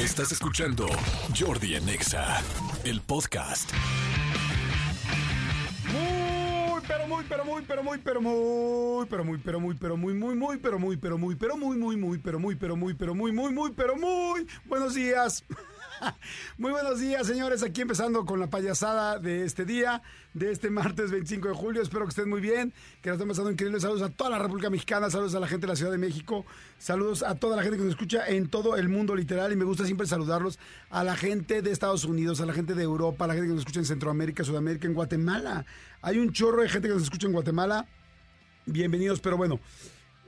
Estás escuchando Jordi en Exa, el podcast. Muy, pero muy, pero muy, pero muy, pero muy, pero muy, pero muy, pero muy, muy, muy, pero muy, pero muy, pero muy, muy, muy, pero muy, pero muy, pero muy, muy, muy, pero muy. Buenos días. Muy buenos días, señores. Aquí empezando con la payasada de este día, de este martes 25 de julio. Espero que estén muy bien, que nos estén pasando increíbles. Saludos a toda la República Mexicana, saludos a la gente de la Ciudad de México, saludos a toda la gente que nos escucha en todo el mundo, literal. Y me gusta siempre saludarlos a la gente de Estados Unidos, a la gente de Europa, a la gente que nos escucha en Centroamérica, Sudamérica, en Guatemala. Hay un chorro de gente que nos escucha en Guatemala. Bienvenidos, pero bueno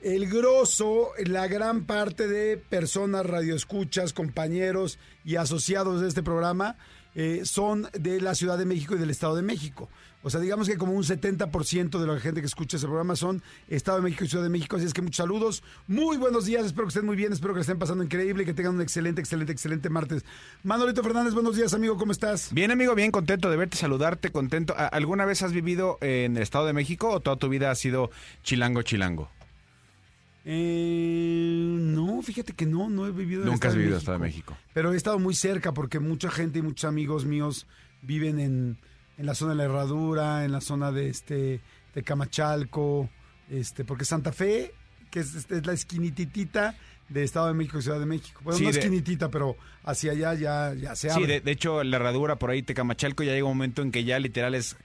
el grosso, la gran parte de personas, radioescuchas, compañeros y asociados de este programa eh, son de la Ciudad de México y del Estado de México. O sea, digamos que como un 70% de la gente que escucha ese programa son Estado de México y Ciudad de México. Así es que muchos saludos. Muy buenos días. Espero que estén muy bien. Espero que estén pasando increíble que tengan un excelente, excelente, excelente martes. Manolito Fernández, buenos días, amigo. ¿Cómo estás? Bien, amigo, bien contento de verte, saludarte, contento. ¿Alguna vez has vivido en el Estado de México o toda tu vida has sido chilango, chilango? Eh, no, fíjate que no, no he vivido en Nunca has vivido de México. Pero he estado muy cerca porque mucha gente y muchos amigos míos viven en, en la zona de la Herradura, en la zona de este de Camachalco, este, porque Santa Fe, que es, es la esquinititita de Estado de México y Ciudad de México. Bueno, no esquinitita, pero hacia allá ya, ya se abre. Sí, de, hecho, la herradura por ahí, Tecamachalco, ya llega un momento en que ya literal es,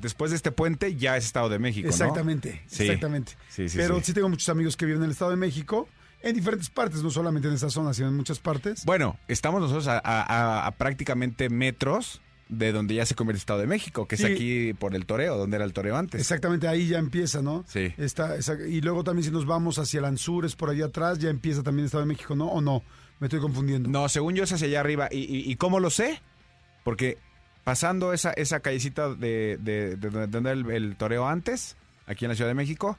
después de este puente, ya es Estado de México, Exactamente, exactamente. pero sí. tengo muchos amigos que viven en el Estado de México. En diferentes partes, no solamente en esa zona, sino en muchas partes. Bueno, estamos nosotros a prácticamente metros de donde ya se convierte el Estado de México, que es aquí por el toreo, donde era el toreo antes. Exactamente, ahí ya empieza, ¿no? Sí. Está, y luego también si nos vamos hacia Lanzures, por allá atrás, ya empieza también el Estado de México, ¿no? ¿O no? Me estoy confundiendo. No, según yo es hacia allá arriba. ¿Y, y, cómo lo sé? Porque pasando esa, esa callecita de, de, donde el, el toreo antes, aquí en la Ciudad de México,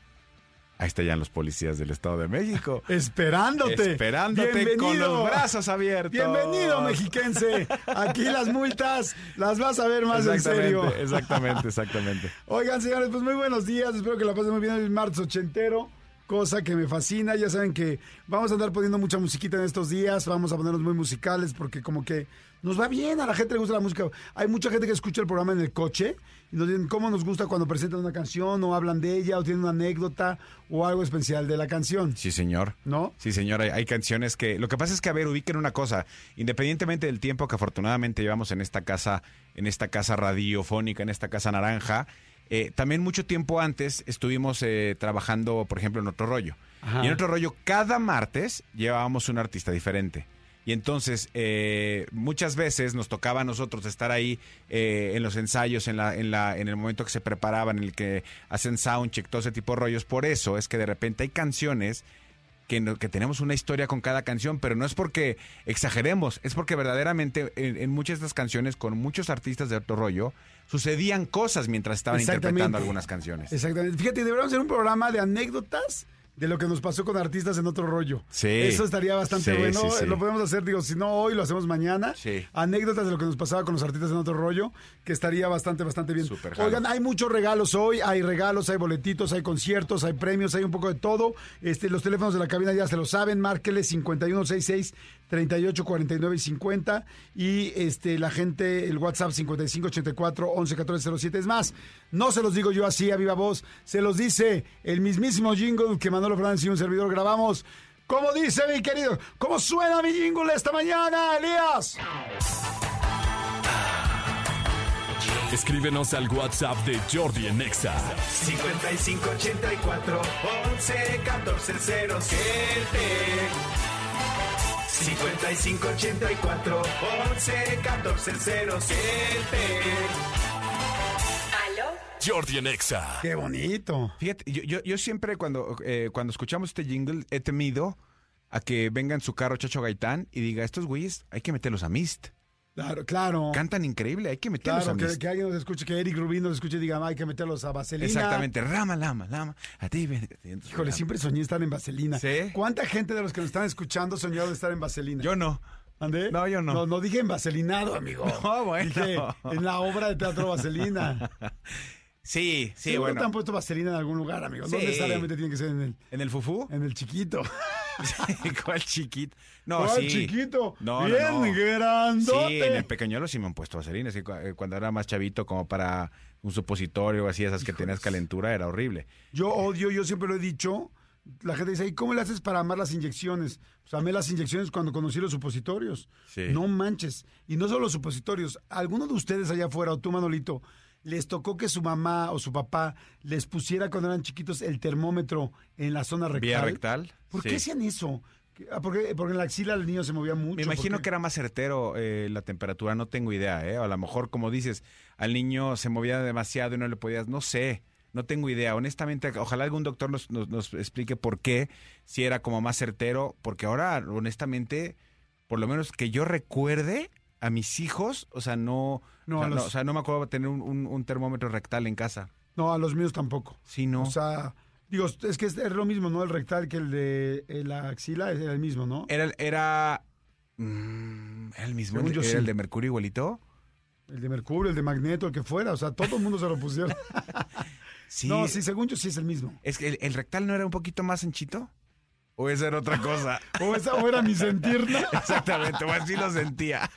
Ahí están ya los policías del Estado de México. Esperándote. Esperándote con los brazos abiertos. Bienvenido, mexiquense. Aquí las multas las vas a ver más en serio. Exactamente, exactamente. Oigan, señores, pues muy buenos días. Espero que la pasen muy bien el martes ochentero cosa que me fascina. Ya saben que vamos a andar poniendo mucha musiquita en estos días, vamos a ponernos muy musicales porque como que nos va bien, a la gente le gusta la música. Hay mucha gente que escucha el programa en el coche y nos dicen cómo nos gusta cuando presentan una canción o hablan de ella o tienen una anécdota o algo especial de la canción. Sí, señor. ¿No? Sí, señor. Hay, canciones que... Lo que pasa es que, a ver, ubiquen una cosa. Independientemente del tiempo que afortunadamente llevamos en esta casa, en esta casa radiofónica, en esta casa naranja, eh, también mucho tiempo antes estuvimos eh, trabajando, por ejemplo, en otro rollo. Y en otro rollo, cada martes llevábamos un artista diferente. Y entonces, eh, muchas veces nos tocaba a nosotros estar ahí en los ensayos, en, la, en, la, en el momento que se preparaban, en el que hacen soundcheck, todo ese tipo de rollos. Por eso es que de repente hay canciones que, que, tenemos una historia con cada canción, pero no es porque exageremos, es porque verdaderamente en, en, muchas de estas canciones, con muchos artistas de otro rollo, sucedían cosas mientras estaban interpretando algunas canciones. Exactamente. Fíjate, deberíamos hacer un programa de anécdotas de lo que nos pasó con artistas en otro rollo. Sí. Eso estaría bastante bueno. Lo podemos hacer, digo, si no hoy, lo hacemos mañana. Sí. Anécdotas de lo que nos pasaba con los artistas en otro rollo, que estaría bastante, bastante bien. Oigan, hay muchos regalos hoy. Hay regalos, hay boletitos, hay conciertos, hay premios, hay un poco de todo. Este, los teléfonos de la cabina ya se lo saben. Márqueles 5166 38 49 y 50 y este la gente el WhatsApp 55 84 11 14 07 es más no se los digo yo así a viva voz se los dice el mismísimo jingle que Manolo Fernández y un servidor grabamos. Como dice mi querido cómo suena mi jingle esta mañana Elías Escríbenos al WhatsApp de Jordi en Nexa. 5584 11 14 07 5584 11 14 07. ¿Aló? Jordi en Exa. Qué bonito. Fíjate, yo, yo, siempre cuando, eh, cuando escuchamos este jingle he temido a que venga en su carro Chacho Gaitán y diga, estos güeyes hay que meterlos a Mist. Claro, claro. Cantan increíble, hay que meterlos claro, a que, que, alguien nos escuche, que Eric Rubin nos escuche y diga, hay que meterlos a Vaselina. Exactamente, rama, lama, lama, a ti. Híjole, siempre soñé estar en Vaselina. ¿Sí? ¿Cuánta gente de los que nos están escuchando soñado de estar en Vaselina? Yo no. ¿Andé? No, yo no. No, no dije en Vaselinado, amigo. No, bueno. Dije en la obra de teatro Vaselina. Sí, sí, ¿Seguro bueno. te han puesto vaselina en algún lugar, amigo? No Sí. necesariamente tiene que ser en el, ¿En el fufú? en el chiquito. ¿Cuál chiquito? No, ¿Cuál sí. chiquito? No, no, Bien no. grandote. Sí, en el pequeñuelo sí me han puesto vaselina. así eh, cuando era más chavito, como para un supositorio o así, esas que tenías calentura, era horrible. Yo odio, yo siempre lo he dicho. La gente dice, ¿y cómo le haces para amar las inyecciones? Pues amé las inyecciones cuando conocí los supositorios. Sí. No manches. Y no solo los supositorios. ¿Alguno de ustedes allá afuera, o tú, Manolito, les tocó que su mamá o su papá les pusiera cuando eran chiquitos el termómetro en la zona rectal? Vía rectal. ¿Por sí. qué hacían eso? Ah, Porque, porque en la axila el niño se movía mucho. Me imagino porque- que era más certero eh, la temperatura, no tengo idea, ¿eh? A lo mejor, como dices, al niño se movía demasiado y no le podías, no sé, no tengo idea. Honestamente, ojalá algún doctor nos, nos, nos explique por qué, si era como más certero, porque ahora, honestamente, por lo menos que yo recuerde a mis hijos, o sea, no, No, o, sea, no, los- o sea, no me acuerdo de tener un, un- un termómetro rectal en casa. No, a los míos tampoco. Sí, no. O sea, digo, es que es, es lo mismo, ¿no? El rectal que el de eh, la axila es el mismo, ¿no? era, era, mm, era el mismo, Según yo, era sí. el de mercurio igualito. El de mercurio, el de magneto, el que fuera. O sea, todo el mundo se lo pusieron. Sí, No, sí, según yo sí es el mismo. Es que el, el rectal no era un poquito más anchito. ¿O esa era otra cosa? O esa o era mi sentir, ¿no? Exactamente, o así lo sentía.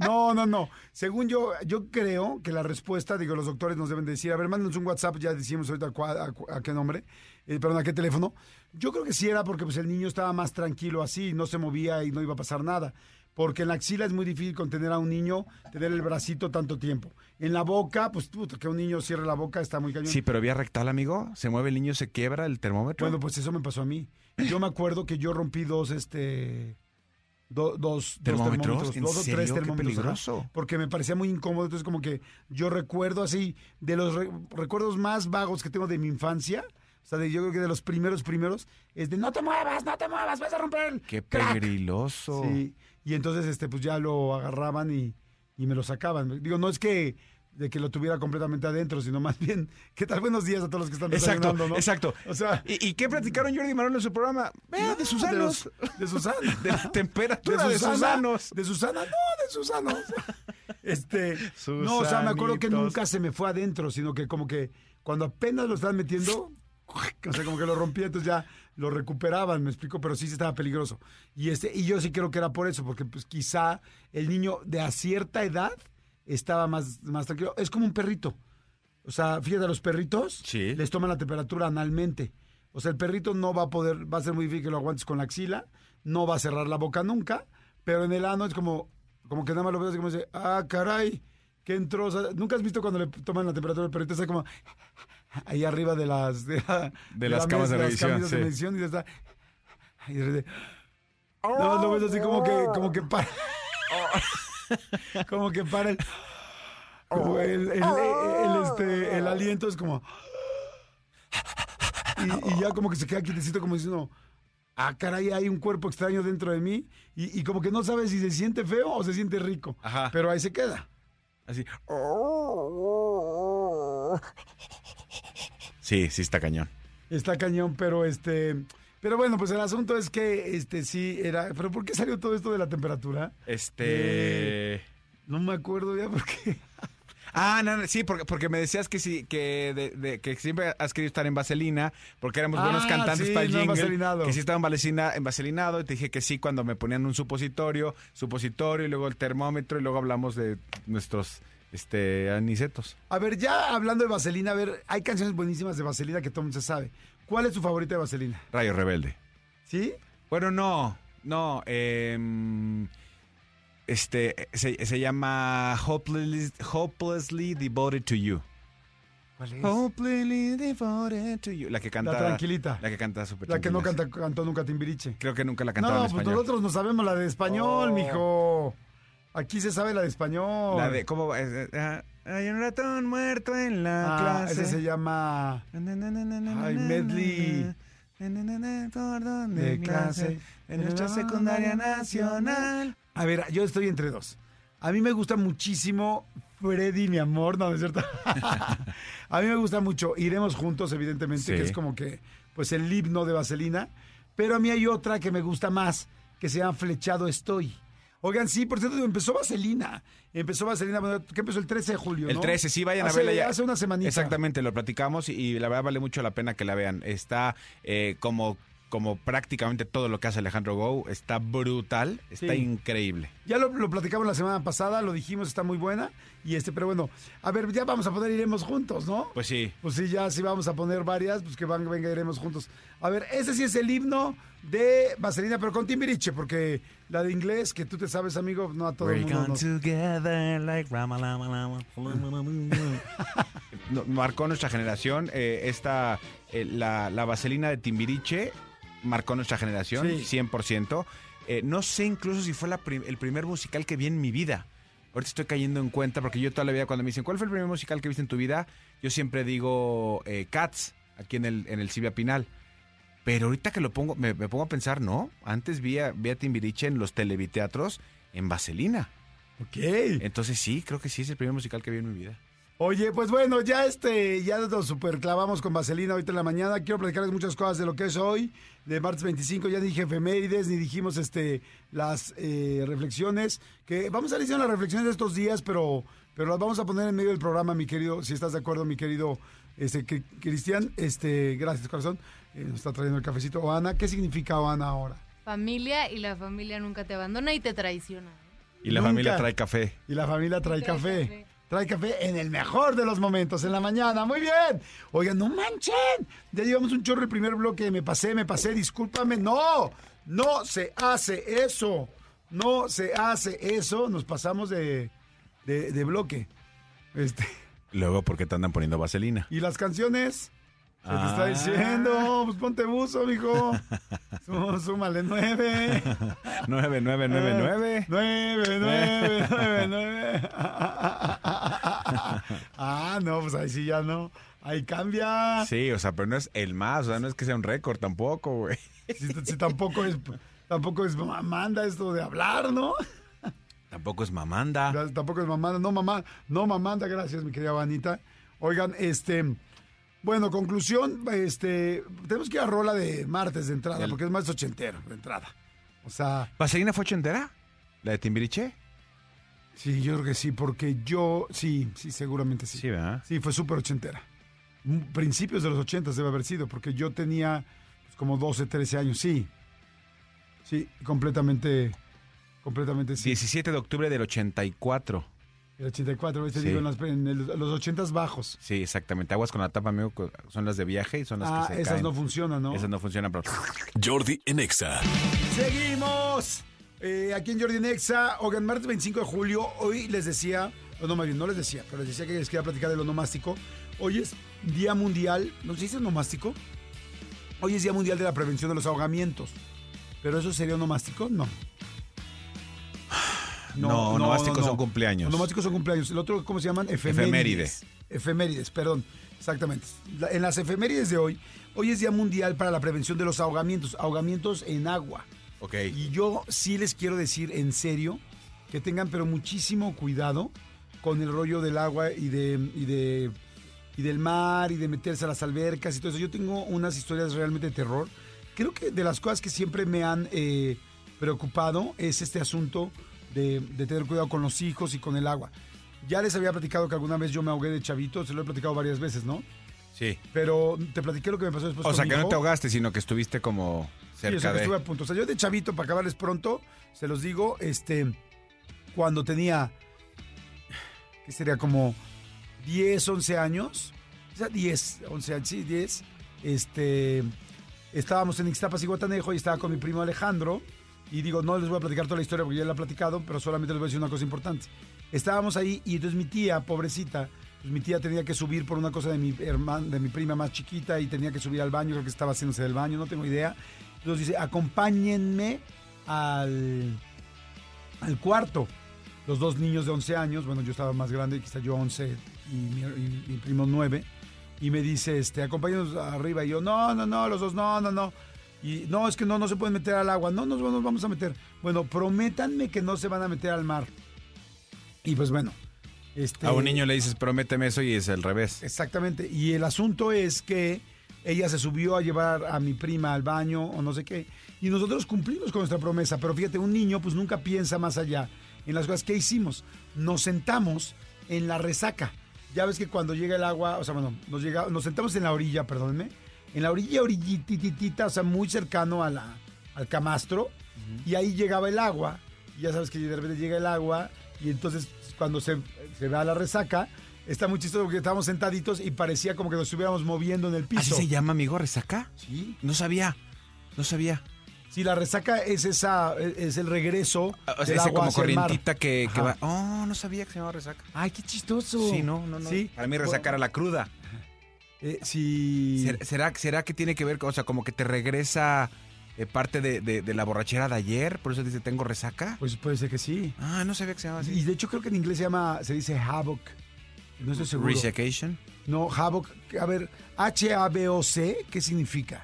No, no, no. Según yo, yo creo que la respuesta, digo, los doctores nos deben decir, a ver, mándanos un WhatsApp, ya decimos ahorita a, cu- a qué nombre, eh, perdón, a qué teléfono. Yo creo que sí era porque pues el niño estaba más tranquilo así, no se movía y no iba a pasar nada. Porque en la axila es muy difícil contener a un niño, tener el bracito tanto tiempo. En la boca, pues que un niño cierre la boca está muy cañón. Sí, pero vía rectal, amigo. Se mueve el niño, se quiebra el termómetro. Bueno, pues eso me pasó a mí. Yo me acuerdo que yo rompí dos, este, do- dos, ¿Termómetros? dos termómetros, ¿En dos o tres termómetros. peligroso. porque me parecía muy incómodo. Entonces, como que yo recuerdo así, de los re- recuerdos más vagos que tengo de mi infancia, o sea, de, yo creo que de los primeros, primeros, es de no te muevas, no te muevas, vas a romper el Qué crack". peligroso. Sí, y entonces, este, pues ya lo agarraban y, y me lo sacaban. Digo, no es que de que lo tuviera completamente adentro, sino más bien, ¿qué tal? Buenos días a todos los que están Exacto, ¿no? exacto. O sea, ¿Y, y qué platicaron Jordi y en su programa? De sus de, anos. los- de Susana. De la temperatura de, sus Susana, anos. De Susana, no, de Susana. Este, no, o sea, me acuerdo que nunca se me fue adentro, sino que como que cuando apenas lo estaban metiendo, o sea, como que lo rompía, entonces ya lo recuperaban, me explico, pero sí sí estaba peligroso. Y este, y yo sí creo que era por eso, porque pues quizá el niño de a cierta edad estaba más, más tranquilo. Es como un perrito. O sea, fíjate, a los perritos Sí. les toman la temperatura analmente. O sea, el perrito no va a poder, va a ser muy difícil que lo aguantes con la axila, no va a cerrar la boca nunca, pero en el ano es como, como que nada más lo ves así como dice, ah, caray, que entró. O sea, ¿Nunca has visto cuando le toman la temperatura al perrito? Está como ahí arriba de las... De, la- De las la camas de mesa, las medición, camisas de medición y está... y de repente, no, lo ves así como que, como que para... como que para el... como el, el- el, este, el aliento es como... Y, y ya como que se queda quietecito como diciendo, ah, caray, hay un cuerpo extraño dentro de mí. Y, y como que no sabe si se siente feo o se siente rico. Ajá. Pero ahí se queda. Así. Sí, sí está cañón. Está cañón, pero este... Pero bueno, pues el asunto es que este sí era... ¿Pero por qué salió todo esto de la temperatura? Este. No me acuerdo ya por qué. Ah, no, no, sí, porque, porque me decías que sí, que, de- de- que siempre has querido estar en Vaselina, porque éramos buenos Ah, cantantes sí, para el no, jingle, vaselinado. que sí estaba en, vaselina- en vaselinado, y te dije que sí cuando me ponían un supositorio, supositorio, y luego el termómetro, y luego hablamos de nuestros este anicetos. A ver, ya hablando de Vaselina, a ver, hay canciones buenísimas de Vaselina que todo el mundo se sabe. ¿Cuál es tu favorita de Vaselina? Rayo Rebelde. ¿Sí? Bueno, no, no, em, este, se, se llama Hopelessly, Hopelessly Devoted to You. ¿Cuál es? Hopelessly Devoted to You. La que canta. La tranquilita. La que canta super La que no canta, cantó nunca Timbiriche. Creo que nunca la No, cantaron en pues nosotros no sabemos la de español, Oh. mijo. Aquí se sabe la de español. La de, ¿cómo? eh, ah, hay un ratón muerto en la Ah, clase. ese se llama... Ay, medley. De clase. En nuestra secundaria nacional. A ver, yo estoy entre dos. A mí me gusta muchísimo Freddy, mi amor, no, no es cierto. a mí me gusta mucho. Iremos juntos, evidentemente, Sí. que es como que, pues, el himno de Vaselina. Pero a mí hay otra que me gusta más, que se llama Flechado Estoy. Oigan, sí, por cierto, empezó Vaselina. Empezó Vaselina, que empezó el 13 de julio, El ¿no? 13, sí, vayan Hace- a verla ya. Hace una semanita. Exactamente, lo platicamos y, y la verdad vale mucho la pena que la vean. Está eh, como como prácticamente todo lo que hace Alejandro Go, está brutal, está Sí. increíble. Ya lo, lo platicamos la semana pasada, lo dijimos, está muy buena. Y este, pero bueno, a ver, ya vamos a poner Iremos Juntos, ¿no? Pues sí. Pues sí, ya sí vamos a poner varias, pues que van, venga, iremos juntos. A ver, ese sí es el himno de Vaselina, pero con Timbiriche, porque la de inglés, que tú te sabes, amigo, no a todo el mundo. nos- together like Rama, Lama, Lama, No, marcó nuestra generación. eh, esta, eh, la, la vaselina de Timbiriche marcó nuestra generación, Sí. 100%. Eh, no sé incluso si fue la prim- el primer musical que vi en mi vida. Ahorita estoy cayendo en cuenta porque yo toda la vida cuando me dicen, ¿cuál fue el primer musical que viste en tu vida? Yo siempre digo eh, Cats, aquí en el, en el Silvia Pinal. Pero ahorita que lo pongo, me, me pongo a pensar, no. Antes vi a, vi a Timbiriche en los televiteatros en Vaselina. Ok. Entonces sí, creo que sí es el primer musical que vi en mi vida. Oye, pues bueno, ya este, ya nos super clavamos con Vaselina ahorita en la mañana. Quiero platicarles muchas cosas de lo que es hoy, de martes 25. Ya dije efemérides, ni dijimos este las eh, reflexiones. Que vamos a decir las reflexiones de estos días, pero, pero las vamos a poner en medio del programa, mi querido, si estás de acuerdo, mi querido este, que- Cristian. Este, gracias, corazón. Eh, nos está trayendo el cafecito. Oana, ¿qué significa Oana ahora? Familia y la familia nunca te abandona y te traiciona. Y la Nunca. familia trae café. Y la familia trae, Trae café. café. Trae café en el mejor de los momentos, en la mañana. Muy bien. Oigan, no manchen. Ya llevamos un chorro el primer bloque. Me pasé, me pasé. Discúlpame. No, no se hace eso. No se hace eso. Nos pasamos de, de, de bloque. Este, Luego, ¿por qué te andan poniendo vaselina? y las canciones. Se te está Ah. diciendo, pues ponte buzo, mijo. Sú- Súmale nueve. 9999. Nueve, nueve, nueve, nueve. Ah, no, pues ahí sí ya no. Ahí cambia. Sí, o sea, pero no es el más, o sea, no es que sea un récord tampoco, güey. Si, si tampoco es, tampoco es manda esto de hablar, ¿no? Tampoco es mamanda. Tampoco es mamanda. No, mamá, no mamanda, gracias, mi querida Vanita. Oigan, este. Bueno, conclusión, este. Tenemos que ir a rola de martes de entrada, El- porque es más ochentero de entrada. O sea, ¿Vaselina fue ochentera? ¿La de Timbiriche? sí, yo creo que sí, porque yo, sí, sí, seguramente sí. Sí, ¿verdad? Sí, fue súper ochentera. Mm, Principios de los ochentas debe haber sido, porque yo tenía pues, como 12, 13 años. Sí. Sí, completamente, completamente sí. 17 de octubre del 84. El 84, te Sí. digo, en, las- en el- los ochentas bajos. Sí, exactamente. Aguas con la tapa, amigo. Son las de viaje y son las Ah, que se esas caen. no funcionan, ¿no? Esas no funcionan, pero... Jordi en Exa. Seguimos. Eh, aquí en Jordi Nexa, Oigan, martes 25 de julio, hoy les decía, no, más bien, no les decía, pero les decía que les quería platicar de lo nomástico. Hoy es Día Mundial, ¿no se dice nomástico? Hoy es Día Mundial de la Prevención de los Ahogamientos. ¿Pero eso sería nomástico? No. No, nomásticos son cumpleaños. Nomásticos son cumpleaños. El otro, ¿cómo se llaman? Efemérides. Efemérides, perdón. Exactamente. En las efemérides de hoy, hoy es Día Mundial para la Prevención de los Ahogamientos. Ahogamientos en agua. Ok. Y yo sí les quiero decir en serio que tengan pero muchísimo cuidado con el rollo del agua y de, y de y del mar y de meterse a las albercas y todo eso. Yo tengo unas historias realmente de terror. Creo que de las cosas que siempre me han eh, preocupado es este asunto de, de tener cuidado con los hijos y con el agua. Ya les había platicado que alguna vez yo me ahogué de chavito, se lo he platicado varias veces, ¿no? Sí. Pero te platiqué lo que me pasó después O sea, que no te ahogaste, sino que estuviste como Sí, o cerca sea, que de... estuve a punto. O sea, yo de chavito, para acabarles pronto, se los digo, este, cuando tenía, que sería como 10, 11 años, o sea, 10, 11 años, sí, 10, este, estábamos en Ixtapas y Guatanejo y estaba con mi primo Alejandro, y digo, no les voy a platicar toda la historia porque ya la he platicado, pero solamente les voy a decir una cosa importante. Estábamos ahí y entonces mi tía, pobrecita, pues mi tía tenía que subir por una cosa de mi hermana, de mi prima más chiquita y tenía que subir al baño, creo que estaba haciéndose del baño, no tengo idea. Entonces dice, acompáñenme al, al cuarto. Los dos niños de 11 años, bueno, yo estaba más grande, quizá yo 11 y mi, y mi primo 9, y me dice, este, acompáñenos arriba. Y yo, no, no, no, los dos, no, no, no. Y no, es que no, no se pueden meter al agua. No, nos, nos vamos a meter. Bueno, prométanme que no se van a meter al mar. Y pues bueno. Este, A un niño le dices, prométeme eso y es al revés. Exactamente. Y el asunto es que ella se subió a llevar a mi prima al baño o no sé qué. Y nosotros cumplimos con nuestra promesa. Pero fíjate, un niño pues nunca piensa más allá en las cosas que hicimos. Nos sentamos en la resaca. Ya ves que cuando llega el agua, o sea, bueno, nos, llega, nos sentamos en la orilla, perdónenme, en la orilla, orillititita, o sea, muy cercano a la, al camastro, y ahí llegaba el agua, y ya sabes que de repente llega el agua, y entonces cuando se, se va a la resaca, está muy chistoso porque estábamos sentaditos y parecía como que nos estuviéramos moviendo en el piso. ¿Así se llama, amigo, resaca? Sí, No sabía, no sabía. sí, la resaca es esa, es el regreso Ah, O sea, agua como corrientita que, va. Oh, no sabía que se llamaba resaca. Ay, qué chistoso. Sí, no, no, no. Sí. Para mí resaca era la cruda. Eh, sí. ¿Será, será, que tiene que ver, con- o sea, como que te regresa eh, parte de, de- de la borrachera de ayer? Por eso dice, tengo resaca. Pues puede ser que sí. Ah, no sabía que se llamaba Y así. de hecho creo que en inglés se llama, se dice havoc. No estoy seguro. Resacation. No, havoc. A ver, H-A-B-O-C, ¿qué significa?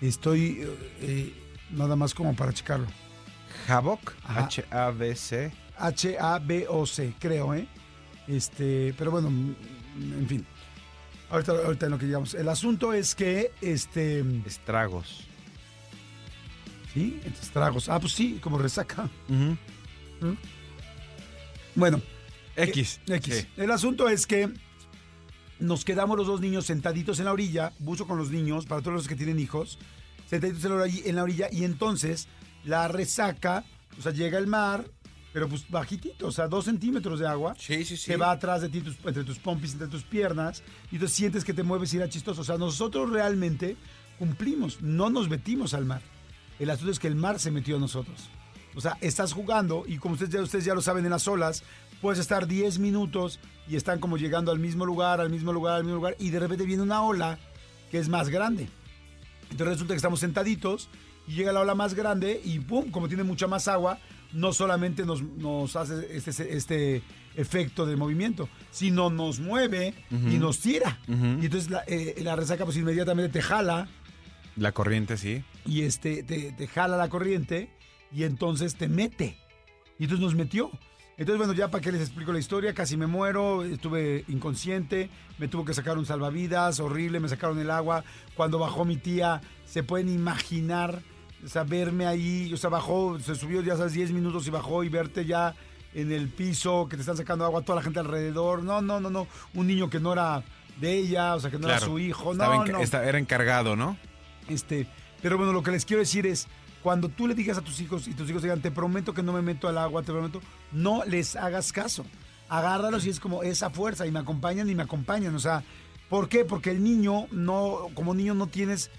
Estoy eh, nada más como para checarlo. Havoc. H-A-B-C. H-A-B-O-C, creo, ¿eh? Este, pero bueno, en fin. Ahorita, ahorita en lo que llegamos. El asunto es que, este, Estragos. sí, estragos. Ah, pues sí, como resaca. Ujú. Bueno, X. X. Sí. El asunto es que nos quedamos los dos niños sentaditos en la orilla, buzo con los niños, para todos los que tienen hijos, sentaditos en la orilla, en la orilla y entonces la resaca, o sea, llega el mar, pero pues bajitito, o sea, dos centímetros de agua. Sí, sí, sí. Se va atrás de ti, tus- entre tus pompis, entre tus piernas, y entonces sientes que te mueves y era chistoso. O sea, nosotros realmente cumplimos, no nos metimos al mar. El asunto es que el mar se metió a nosotros. O sea, estás jugando y como ustedes ya, ustedes ya lo saben en las olas, puedes estar 10 minutos y están como llegando al mismo lugar, al mismo lugar, al mismo lugar, y de repente viene una ola que es más grande. Entonces resulta que estamos sentaditos y llega la ola más grande y ¡pum! Como tiene mucha más agua, no solamente nos, nos hace este, este efecto de movimiento, sino nos mueve y nos tira. Y entonces la, eh, la resaca pues inmediatamente te jala La corriente, sí. y este te, te jala la corriente y entonces te mete. Y entonces nos metió. Entonces, bueno, ya para que les explico la historia, casi me muero, estuve inconsciente, me tuvo que sacar un salvavidas, horrible, me sacaron el agua. Cuando bajó mi tía, se pueden imaginar, o sea, verme ahí, o sea, bajó, se subió ya sabes 10 minutos y bajó y verte ya en el piso, que te están sacando agua, toda la gente alrededor. No, no, no, no. Un niño que no era de ella, o sea, que no era su hijo. No, no. era encargado, ¿no? Este, pero bueno, lo que les quiero decir es, cuando tú le digas a tus hijos y tus hijos digan, te prometo que no me meto al agua, te prometo, no les hagas caso. Agárralos y es como esa fuerza y me acompañan y me acompañan. O sea, ¿por qué? Porque el niño no, como niño no tienes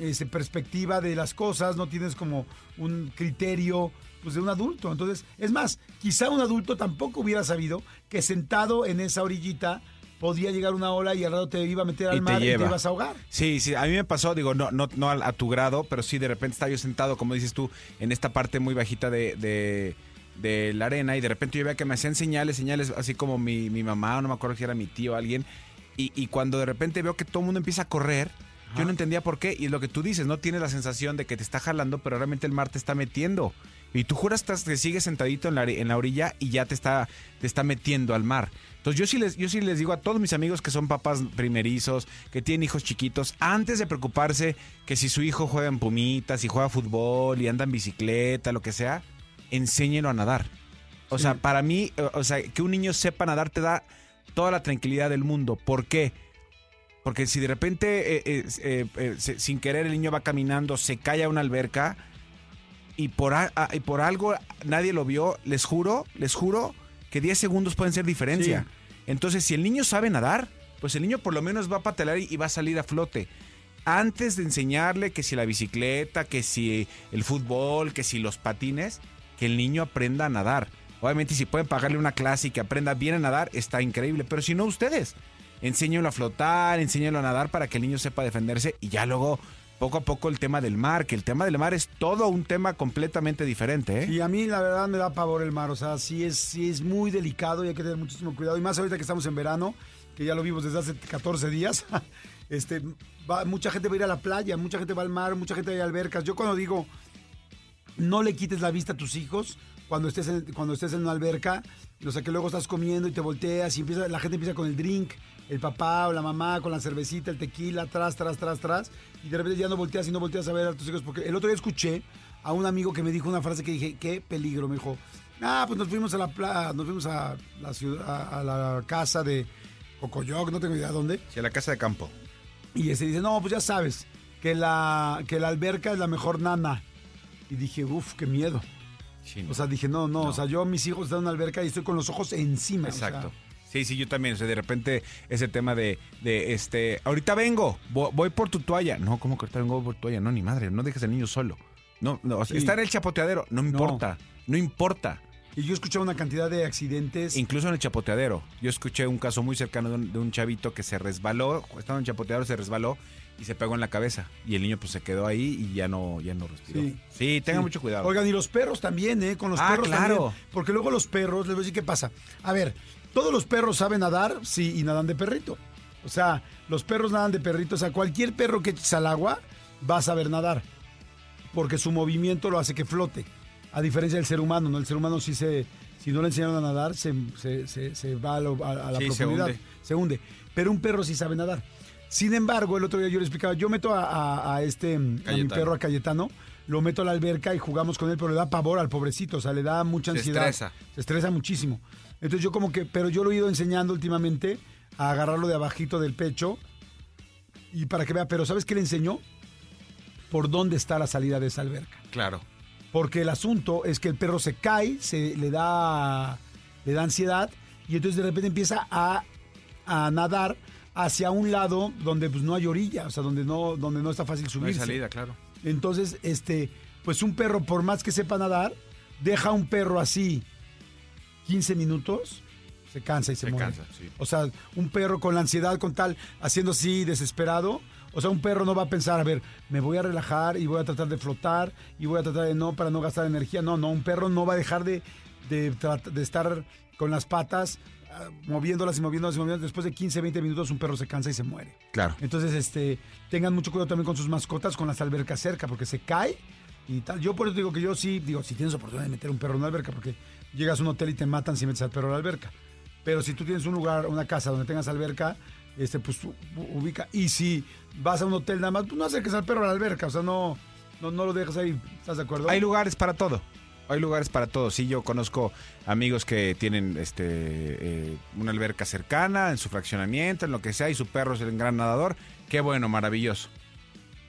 ese, perspectiva de las cosas, no tienes como un criterio pues, de un adulto. Entonces, es más, quizá un adulto tampoco hubiera sabido que sentado en esa orillita podía llegar una ola y al rato te iba a meter al Y te mar y te ibas a ahogar. Sí, sí, a mí me pasó, digo, no, no, no a, a tu grado, pero sí de repente estaba yo sentado, como dices tú, en esta parte muy bajita de, de, de la arena y de repente yo veía que me hacían señales, señales así como mi, mi mamá, o no me acuerdo si era mi tío o alguien, y, y cuando de repente veo que todo el mundo empieza a correr, yo no entendía por qué, y es lo que tú dices, no tienes la sensación de que te está jalando, pero realmente el mar te está metiendo. Y tú juras que sigues sentadito en la, en la orilla y ya te está, te está metiendo al mar. Entonces yo sí, les, yo sí les digo a todos mis amigos que son papás primerizos, que tienen hijos chiquitos, antes de preocuparse que si su hijo juega en pumitas, si juega fútbol y anda en bicicleta, lo que sea, enséñelo a nadar. O sea, para mí, o sea, que un niño sepa nadar te da toda la tranquilidad del mundo. ¿Por qué? Porque si de repente, eh, eh, eh, se- sin querer, el niño va caminando, se cae a una alberca y por, a- a- y por algo nadie lo vio, les juro, les juro que 10 segundos pueden ser diferencia. Sí. Entonces, si el niño sabe nadar, pues el niño por lo menos va a patelar y y va a salir a flote. Antes de enseñarle que si la bicicleta, que si el fútbol, que si los patines, que el niño aprenda a nadar. Obviamente, si pueden pagarle una clase y que aprenda bien a nadar, está increíble. Pero si no, ustedes, enséñenlo a flotar, enséñenlo a nadar para que el niño sepa defenderse y ya luego, poco a poco, el tema del mar, que el tema del mar es todo un tema completamente diferente. ¿eh? Y a mí la verdad me da pavor el mar, o sea, sí es, sí es muy delicado y hay que tener muchísimo cuidado. Y más ahorita que estamos en verano, que ya lo vimos desde hace 14 días, este, va- mucha gente va a ir a la playa, mucha gente va al mar, mucha gente va a albercas. Yo cuando digo, no le quites la vista a tus hijos cuando estés en, cuando estés en una alberca, o sea, que luego estás comiendo y te volteas y empieza, la gente empieza con el drink, el papá o la mamá con la cervecita, el tequila, atrás, tras, tras, tras, y de repente ya no volteas y no volteas a ver a tus hijos, porque el otro día escuché a un amigo que me dijo una frase que dije, qué peligro, me dijo, ah, pues nos fuimos a la pla- nos fuimos a la ciudad, a, a la casa de Cocoyoc, no tengo idea dónde, Sí, a la casa de campo. Y ese dice, no, pues ya sabes, que la, que la alberca es la mejor nana. Y dije, uff, qué miedo. Sí, no. O sea, dije, no, no, o sea, yo mis hijos están en una alberca y estoy con los ojos encima. o sea, Exacto. Sí, sí, yo también. O sea, de repente ese tema de, de este, ahorita vengo, vo- voy, por tu toalla. No, ¿cómo que ahorita vengo por tu toalla? No, ni madre, no dejes al niño solo. No, no, o sea, Sí. está en el chapoteadero, no importa, no importa. y yo he escuchado una cantidad de accidentes. Incluso en el chapoteadero. Yo escuché un caso muy cercano de un, de un chavito que se resbaló, estaba en el chapoteadero, se resbaló y se pegó en la cabeza. Y el niño pues se quedó ahí y ya no, ya no respiró. Sí. Sí, tengan Sí. mucho cuidado. Oigan, y los perros también, ¿eh? Con los Ah, perros claro. también. Porque luego los perros, les voy a decir qué pasa. A ver, ¿todos los perros saben nadar? Sí, y nadan de perrito. O sea, los perros nadan de perrito. O sea, cualquier perro que eches al agua va a saber nadar. Porque su movimiento lo hace que flote. A diferencia del ser humano, ¿no? El ser humano sí se... Si no le enseñaron a nadar, se, se- se- se va a, lo- a- a la Sí, se profundidad. hunde. se hunde. Pero un perro sí sabe nadar. Sin embargo, el otro día yo le explicaba, yo meto a, este, a mi perro, a Cayetano, lo meto a la alberca y jugamos con él, pero le da pavor al pobrecito, o sea, le da mucha Se ansiedad. estresa. Se estresa muchísimo. Entonces yo como que, pero yo lo he ido enseñando últimamente a agarrarlo de abajito del pecho y para que vea, pero ¿sabes qué le enseñó? Por dónde está la salida de esa alberca. Claro. Porque el asunto es que el perro se cae, se le da, le da ansiedad y entonces de repente empieza a, a nadar hacia un lado donde pues no hay orilla, o sea, donde no, donde no está fácil No hay subirse. salida, claro. Entonces, este, pues un perro, por más que sepa nadar, deja a un perro así 15 minutos, se cansa y se, Se muere. cansa, sí. O sea, un perro con la ansiedad, con tal, haciendo así, desesperado. O sea, un perro no va a pensar, a ver, me voy a relajar y voy a tratar de flotar y voy a tratar de no, para no gastar energía. No, no, un perro no va a dejar de, de, estar con las patas, ah, moviéndolas y moviéndolas y moviéndolas. Después de 15, 20 minutos, un perro se cansa y se muere. Claro. Entonces, este, tengan mucho cuidado también con sus mascotas, con las albercas cerca, porque se cae y tal. Yo por eso digo que yo sí, digo, si tienes oportunidad de meter un perro en una alberca, porque llegas a un hotel y te matan si metes al perro a la alberca. Pero si tú tienes un lugar, una casa donde tengas alberca, este, pues ubica. Y si vas a un hotel nada más, pues no acerques al perro a la alberca, o sea, no, no, no lo dejas ahí, ¿estás de acuerdo? Hay lugares para todo. Hay lugares para todo. Sí, yo conozco amigos que tienen este eh, una alberca cercana en su fraccionamiento, en lo que sea, y su perro es el gran nadador. Qué bueno, maravilloso.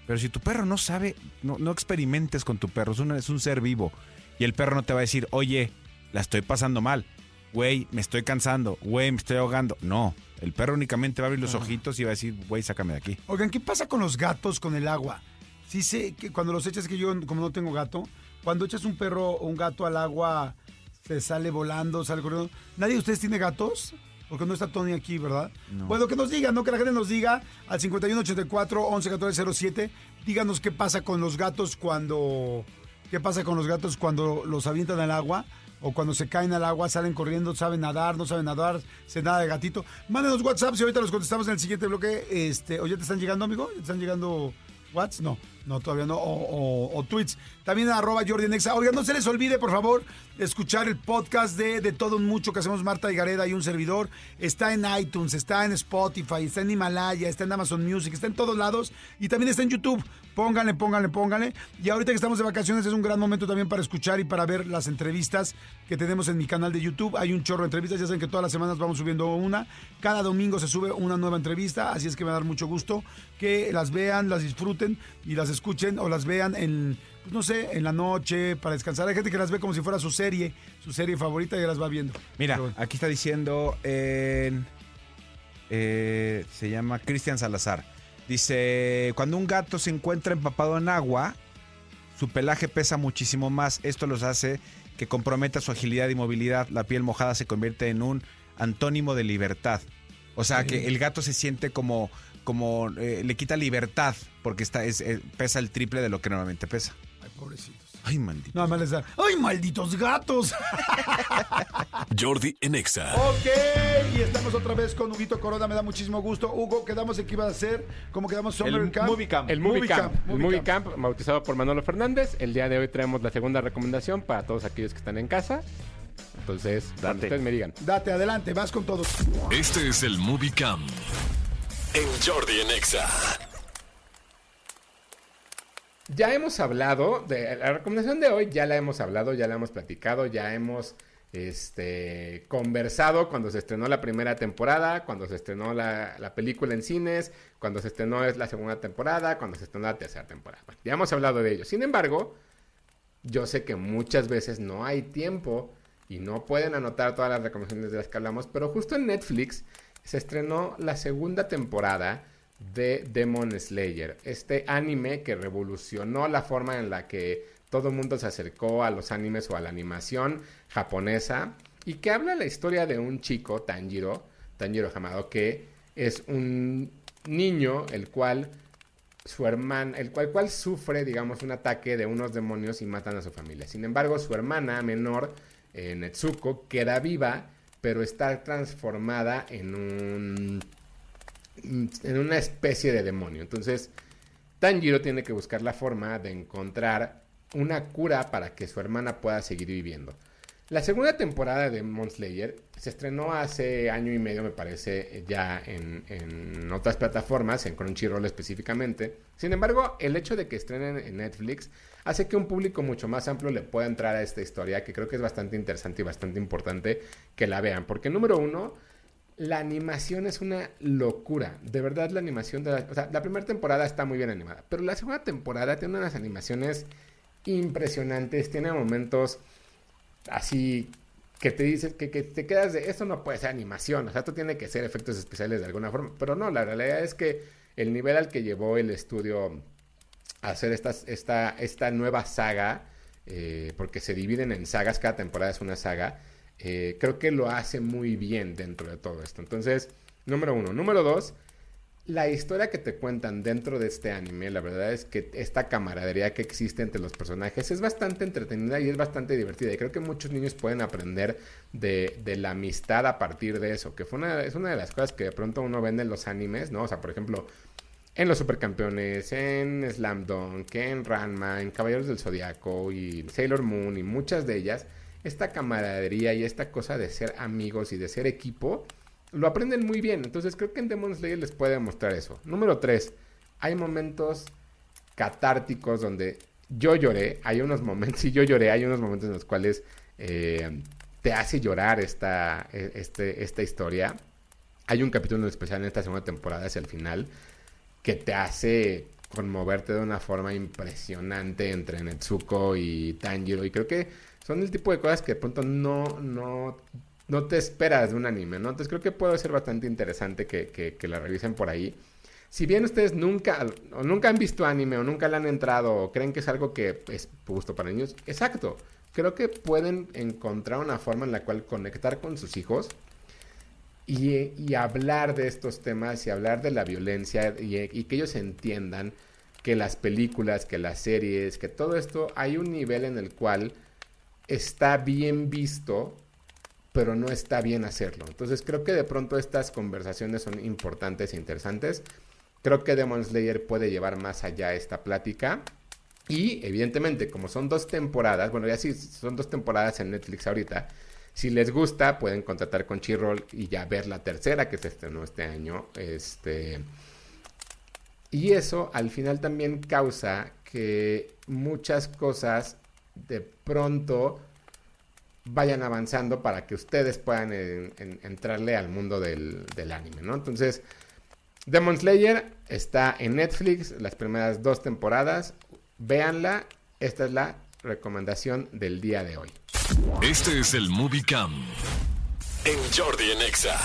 Pero si tu perro no sabe, no, no experimentes con tu perro, es un, es un ser vivo. Y el perro no te va a decir, oye, la estoy pasando mal. Güey, me estoy cansando. Güey, me estoy ahogando. No, el perro únicamente va a abrir los ojitos y va a decir, güey, sácame de aquí. Oigan, ¿qué pasa con los gatos con el agua? Sí sé que cuando los echas, que yo como no tengo gato, cuando echas un perro o un gato al agua, se sale volando, sale corriendo. ¿Nadie de ustedes tiene gatos? Porque no está Tony aquí, ¿verdad? Bueno, que nos digan, ¿no? Que la gente nos diga al 5184 111407. Díganos qué pasa con los gatos cuando. ¿Qué pasa con los gatos cuando los avientan al agua? O cuando se caen al agua, salen corriendo, saben nadar, no saben nadar, se nada de gatito. Mándenos WhatsApp y ahorita los contestamos en el siguiente bloque. Este, ¿O ya te están llegando, amigo? ¿Ya te están llegando WhatsApp? No, no, todavía no. O, o- o tweets. También arroba Jordi Nexa. Oigan, no se les olvide, por favor, escuchar el podcast de, de Todo un Mucho que hacemos Marta y Gareda y un servidor. Está en iTunes, está en Spotify, está en Himalaya, está en Amazon Music, está en todos lados y también está en YouTube. Pónganle, pónganle, pónganle. Y ahorita que estamos de vacaciones es un gran momento también para escuchar y para ver las entrevistas que tenemos en mi canal de YouTube. Hay un chorro de entrevistas, ya saben que todas las semanas vamos subiendo una. Cada domingo se sube una nueva entrevista, así es que me va a dar mucho gusto que las vean, las disfruten y las escuchen o las vean en, pues no sé, en la noche para descansar. Hay gente que las ve como si fuera su serie, su serie favorita y ya las va viendo. Mira, bueno. aquí está diciendo en- eh, se llama Cristian Salazar. Dice, cuando un gato se encuentra empapado en agua, su pelaje pesa muchísimo más. Esto los hace que comprometa su agilidad y movilidad. La piel mojada se convierte en un antónimo de libertad. O sea, que el gato se siente como, como eh, le quita libertad porque está, es- eh, pesa el triple de lo que normalmente pesa. Ay, pobrecitos. Ay, maldito. Nada más les da. ¡Ay, malditos gatos! Jordi en Exa. Ok, y estamos otra vez con Huguito Corona, me da muchísimo gusto. Hugo, quedamos en que iba a hacer, ¿cómo quedamos? Summer El Camp. Movie Camp. El Movie Camp. El Movie Camp, bautizado por Manolo Fernández. El día de hoy traemos la segunda recomendación para todos aquellos que están en casa. Entonces, cuando ustedes me digan. Date, adelante, vas con todo. Este es el Movie Cam. En Jordi en Exa. Ya hemos hablado de la recomendación de hoy, ya la hemos hablado, ya la hemos platicado, ya hemos este, conversado cuando se estrenó la primera temporada, cuando se estrenó la, la película en cines, cuando se estrenó la segunda temporada, cuando se estrenó la tercera temporada. Ya hemos hablado de ello. Sin embargo, yo sé que muchas veces no hay tiempo y no pueden anotar todas las recomendaciones de las que hablamos, pero justo en Netflix se estrenó la segunda temporada de Demon Slayer, este anime que revolucionó la forma en la que todo el mundo se acercó a los animes o a la animación japonesa y que habla la historia de un chico, Tanjiro, Tanjiro Hamado, que es un niño el cual su hermana, el cual, cual sufre, digamos, un ataque de unos demonios y matan a su familia. Sin embargo, su hermana menor, eh, Netsuko, queda viva, pero está transformada en un en una especie de demonio. Entonces, Tanjiro tiene que buscar la forma de encontrar una cura para que su hermana pueda seguir viviendo. La segunda temporada de Demon Slayer se estrenó hace año y medio, me parece, ya en, en, otras plataformas, en Crunchyroll específicamente. Sin embargo, el hecho de que estrenen en Netflix hace que un público mucho más amplio le pueda entrar a esta historia, que creo que es bastante interesante y bastante importante que la vean. Porque número uno, la animación es una locura. De verdad, la animación de la, o sea, la primera temporada está muy bien animada, pero la segunda temporada tiene unas animaciones impresionantes, tiene momentos así que te dices que, que, te quedas de esto no puede ser animación, o sea, esto tiene que ser efectos especiales de alguna forma, pero no, la realidad es que el nivel al que llevó el estudio a hacer esta, esta, nueva saga, eh, porque se dividen en sagas, cada temporada es una saga, eh, creo que lo hace muy bien dentro de todo esto. Entonces, número uno. Número dos, la historia que te cuentan dentro de este anime, la verdad es que esta camaradería que existe entre los personajes es bastante entretenida y es bastante divertida. Y creo que muchos niños pueden aprender de, de la amistad a partir de eso, que fue una, es una de las cosas que de pronto uno vende en los animes, ¿no? O sea, por ejemplo, en los Supercampeones, en Slam Dunk, en Ranma, en Caballeros del Zodiaco y Sailor Moon y muchas de ellas, esta camaradería y esta cosa de ser amigos y de ser equipo lo aprenden muy bien. Entonces creo que en Demon Slayer les puede demostrar eso. Número 3. Hay momentos catárticos donde yo lloré. Hay unos momentos, sí, yo lloré. Hay unos momentos en los cuales eh, te hace llorar esta, e, este, esta historia. Hay un capítulo especial en esta segunda temporada, hacia el final, que te hace conmoverte de una forma impresionante entre Netsuko y Tanjiro. Y creo que son el tipo de cosas que de pronto no, no no te esperas de un anime, ¿no? Entonces creo que puede ser bastante interesante que, que, la revisen por ahí. Si bien ustedes nunca, o nunca han visto anime, o nunca le han entrado, o creen que es algo que es justo para niños, exacto. Creo que pueden encontrar una forma en la cual conectar con sus hijos y, y hablar de estos temas y hablar de la violencia y, y que ellos entiendan que las películas, que las series, que todo esto hay un nivel en el cual está bien visto pero no está bien hacerlo. Entonces creo que de pronto estas conversaciones son importantes e interesantes. Creo que Demon Slayer puede llevar más allá esta plática. Y evidentemente, como son dos temporadas, bueno, ya sí, son dos temporadas en Netflix ahorita. Si les gusta, pueden contratar con Chirrol y ya ver la tercera que se estrenó este año. Este. Y eso al final también causa que muchas cosas de pronto vayan avanzando para que ustedes puedan entrarle al mundo del, anime, ¿no? Entonces, Demon Slayer está en Netflix las primeras dos temporadas. Véanla. Esta es la recomendación del día de hoy. Este es el Movie Cam en Jordi en Exa.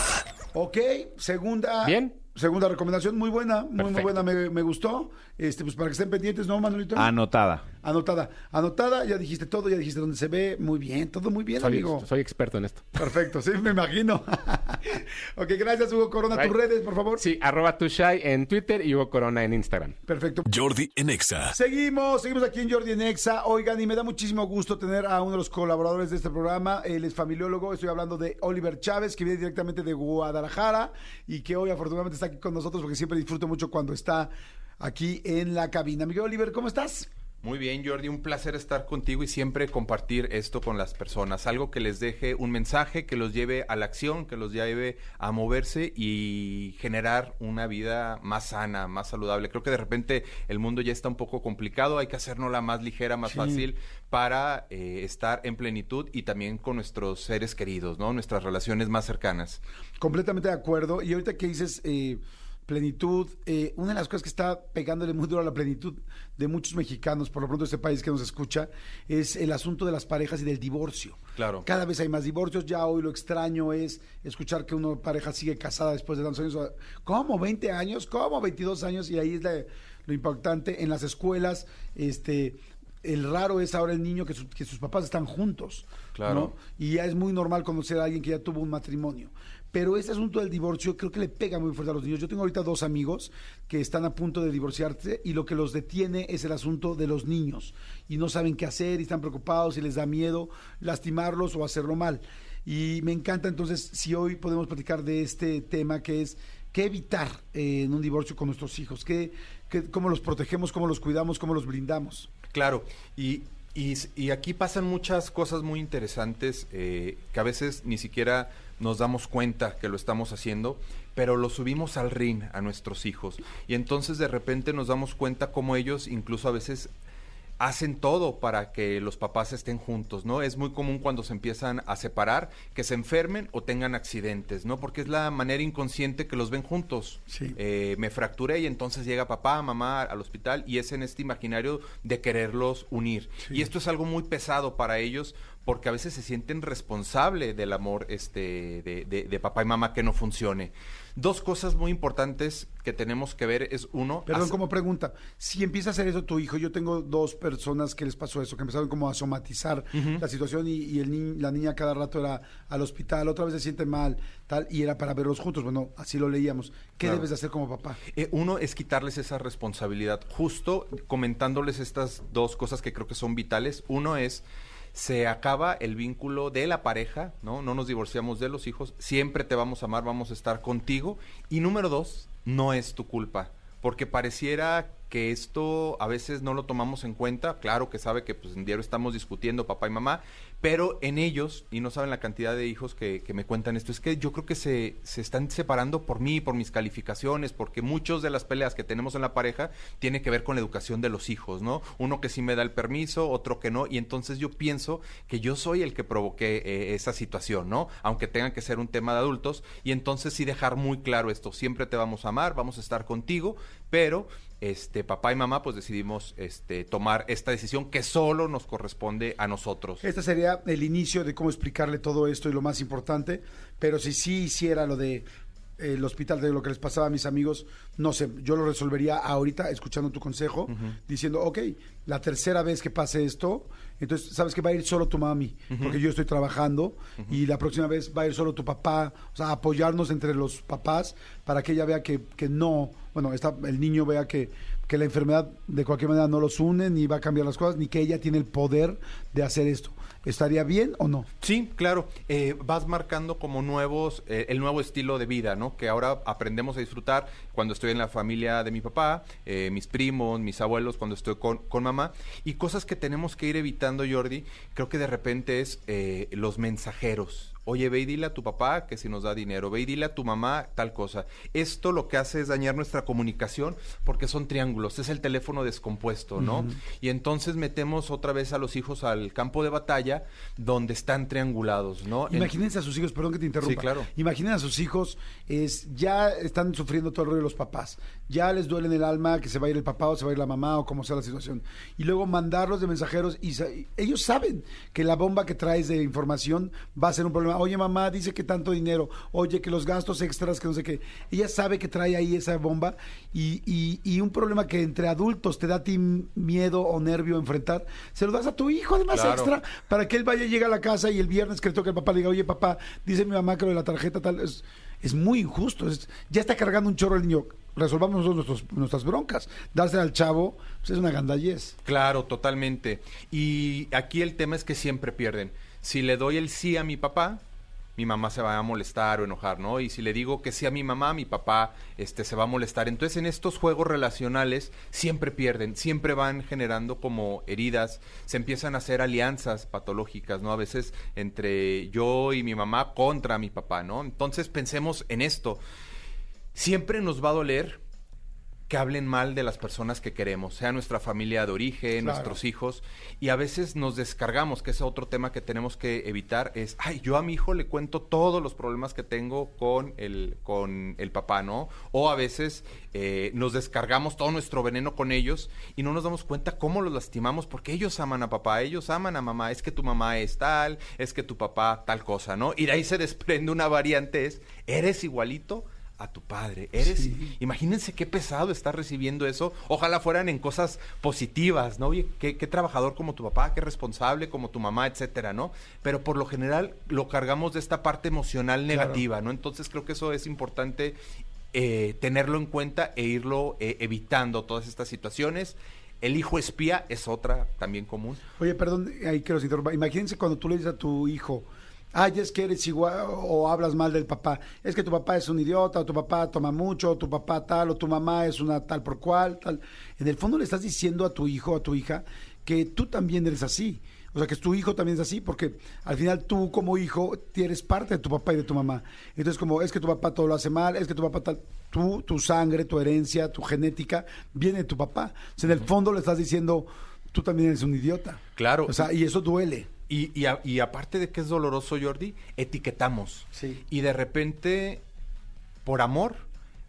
Ok, segunda. Bien. Segunda recomendación, muy buena, muy, muy buena, me, me, gustó. Este, pues para que estén pendientes, ¿no, Manuelito? Anotada. Anotada. Anotada, ya dijiste todo, ya dijiste dónde se ve. Muy bien, todo muy bien, soy, amigo. Soy experto en esto. Perfecto, sí, me imagino. ok, gracias, Hugo Corona. Tus redes, por favor. Sí, arroba tushai en Twitter y Hugo Corona en Instagram. Perfecto. Jordi en Exa. Seguimos, seguimos aquí en Jordi en Exa. Oigan, y me da muchísimo gusto tener a uno de los colaboradores de este programa. Él es familiólogo. Estoy hablando de Oliver Chávez, que viene directamente de Guadalajara y que hoy afortunadamente está aquí con nosotros porque siempre disfruto mucho cuando está aquí en la cabina. Miguel Oliver, ¿cómo estás? Muy bien, Jordi, un placer estar contigo y siempre compartir esto con las personas. Algo que les deje un mensaje, que los lleve a la acción, que los lleve a moverse y generar una vida más sana, más saludable. Creo que de repente el mundo ya está un poco complicado, hay que hacernosla más ligera, más fácil para eh, estar en plenitud y también con nuestros seres queridos, ¿no? Nuestras relaciones más cercanas. Completamente de acuerdo. Y ahorita que dices eh, plenitud, eh, una de las cosas que está pegándole muy duro a la plenitud de muchos mexicanos, por lo pronto este país que nos escucha, es el asunto de las parejas y del divorcio. Claro. Cada vez hay más divorcios. Ya hoy lo extraño es escuchar que una pareja sigue casada después de tantos años. ¿Cómo? ¿20 años? ¿Cómo? 22 años. Y ahí es la- lo impactante. En las escuelas, este, el raro es ahora el niño que, su- que sus papás están juntos. Claro. ¿no? Y ya es muy normal conocer a alguien que ya tuvo un matrimonio. Pero este asunto del divorcio creo que le pega muy fuerte a los niños. Yo tengo ahorita dos amigos que están a punto de divorciarse y lo que los detiene es el asunto de los niños. Y no saben qué hacer y están preocupados y les da miedo lastimarlos o hacerlo mal. Y me encanta entonces si hoy podemos platicar de este tema que es qué evitar eh, en un divorcio con nuestros hijos, qué, cómo los protegemos, cómo los cuidamos, cómo los blindamos. Claro, y, y, y aquí pasan muchas cosas muy interesantes eh, que a veces ni siquiera nos damos cuenta que lo estamos haciendo, pero lo subimos al ring a nuestros hijos. Y entonces de repente nos damos cuenta cómo ellos incluso a veces hacen todo para que los papás estén juntos, ¿no? Es muy común cuando se empiezan a separar que se enfermen o tengan accidentes, ¿no? Porque es la manera inconsciente que los ven juntos. Sí. Eh, me fracturé y entonces llega papá, mamá al hospital y es en este imaginario de quererlos unir. Y esto es algo muy pesado para ellos porque a veces se sienten responsable del amor este, de, de- de papá y mamá que no funcione. Dos cosas muy importantes que tenemos que ver es uno... Perdón, hace- como pregunta, si empieza a hacer eso tu hijo, yo tengo dos personas que les pasó eso, que empezaron como a somatizar la situación y, y el ni- la niña cada rato era al hospital, otra vez se siente mal, tal, y era para verlos juntos. Bueno, así lo leíamos. ¿Qué Claro. debes de hacer como papá? Eh, uno es quitarles esa responsabilidad. Justo comentándoles estas dos cosas que creo que son vitales. Uno es se acaba el vínculo de la pareja, ¿no? No nos divorciamos de los hijos, siempre te vamos a amar, vamos a estar contigo. Y número dos, no es tu culpa, porque pareciera que esto a veces no lo tomamos en cuenta, claro que sabe que pues en diario estamos discutiendo papá y mamá, pero en ellos, y no saben la cantidad de hijos que, que me cuentan esto, es que yo creo que se, se están separando por mí, por mis calificaciones, porque muchos de las peleas que tenemos en la pareja tiene que ver con la educación de los hijos, ¿no? Uno que sí me da el permiso, otro que no, y entonces yo pienso que yo soy el que provoqué eh, esa situación, ¿no? Aunque tenga que ser un tema de adultos, y entonces sí dejar muy claro esto, siempre te vamos a amar, vamos a estar contigo, pero este papá y mamá pues decidimos este tomar esta decisión que solo nos corresponde a nosotros. Este sería el inicio de cómo explicarle todo esto y lo más importante, pero si sí hiciera lo de el hospital de lo que les pasaba a mis amigos, no sé, yo lo resolvería ahorita escuchando tu consejo, diciendo, ok, la tercera vez que pase esto, entonces sabes que va a ir solo tu mami, porque yo estoy trabajando, y la próxima vez va a ir solo tu papá, o sea, apoyarnos entre los papás para que ella vea que, que no, bueno, está, el niño vea que, que la enfermedad de cualquier manera no los une, ni va a cambiar las cosas, ni que ella tiene el poder de hacer esto. ¿Estaría bien o no? Sí, claro. Eh, vas marcando como nuevos, eh, el nuevo estilo de vida, ¿no? Que ahora aprendemos a disfrutar cuando estoy en la familia de mi papá, eh, mis primos, mis abuelos, cuando estoy con, con mamá. Y cosas que tenemos que ir evitando, Jordi, creo que de repente es los mensajeros. Oye, ve y dile a tu papá que si nos da dinero, ve y dile a tu mamá tal cosa. Esto lo que hace es dañar nuestra comunicación porque son triángulos, es el teléfono descompuesto, ¿no? Y entonces metemos otra vez a los hijos al campo de batalla donde están triangulados, ¿no? En- Imagínense a sus hijos, perdón que te interrumpa. Sí, claro. Imaginen a sus hijos, es, ya están sufriendo todo el rollo de los papás. Ya les duele en el alma que se va a ir el papá o se va a ir la mamá o como sea la situación. Y luego mandarlos de mensajeros y sa- y ellos saben que la bomba que traes de información va a ser un problema. Oye, mamá, dice que tanto dinero. Oye, que los gastos extras, que no sé qué. Ella sabe que trae ahí esa bomba y, y- y un problema que entre adultos te da a ti miedo o nervio enfrentar, se lo das a tu hijo además Claro. extra para que él vaya, llegue a la casa y el viernes que le toque al papá le diga, oye papá, dice mi mamá que lo de la tarjeta tal, es, es muy injusto, es- ya está cargando un chorro el niño, resolvamos nosotros nuestros- nuestras broncas, dársela al chavo, pues es una gandallez. Claro, totalmente. Y aquí el tema es que siempre pierden. Si le doy el sí a mi papá, mi mamá se va a molestar o enojar, ¿no? Y si le digo que sí a mi mamá, mi papá este, se va a molestar. Entonces, en estos juegos relacionales siempre pierden, siempre van generando como heridas, se empiezan a hacer alianzas patológicas, ¿no? A veces entre yo y mi mamá contra mi papá, ¿no? Entonces, pensemos en esto. Siempre nos va a doler que hablen mal de las personas que queremos, sea nuestra familia de origen, Claro. nuestros hijos, y a veces nos descargamos, que es otro tema que tenemos que evitar, es, ay, yo a mi hijo le cuento todos los problemas que tengo con el, con el papá, ¿no? O a veces eh, nos descargamos todo nuestro veneno con ellos y no nos damos cuenta cómo los lastimamos porque ellos aman a papá, ellos aman a mamá, es que tu mamá es tal, es que tu papá tal cosa, ¿no? Y de ahí se desprende una variante, es, eres igualito a tu padre. Eres, imagínense qué pesado estar recibiendo eso. Ojalá fueran en cosas positivas, ¿no? Oye, qué, qué trabajador como tu papá, qué responsable como tu mamá, etcétera, ¿no? Pero por lo general lo cargamos de esta parte emocional negativa, ¿no? Entonces creo que eso es importante eh, tenerlo en cuenta e irlo eh, evitando todas estas situaciones. El hijo espía es otra también común. Oye, perdón, ahí quiero. Imagínense cuando tú le dices a tu hijo, ay, es que eres igual, o hablas mal del papá, es que tu papá es un idiota, o tu papá toma mucho, o tu papá tal, o tu mamá es una tal por cual, tal. En el fondo le estás diciendo a tu hijo, a tu hija, que tú también eres así. O sea, que tu hijo también es así, porque al final tú como hijo eres parte de tu papá y de tu mamá. Entonces, como es que tu papá todo lo hace mal, es que tu papá tal, tú, tu sangre, tu herencia, tu genética, viene de tu papá. O sea, en el fondo le estás diciendo, tú también eres un idiota. Claro. O sea, y eso duele. Y, y, a- y aparte de que es doloroso, Jordi, etiquetamos. Sí. Y de repente, por amor,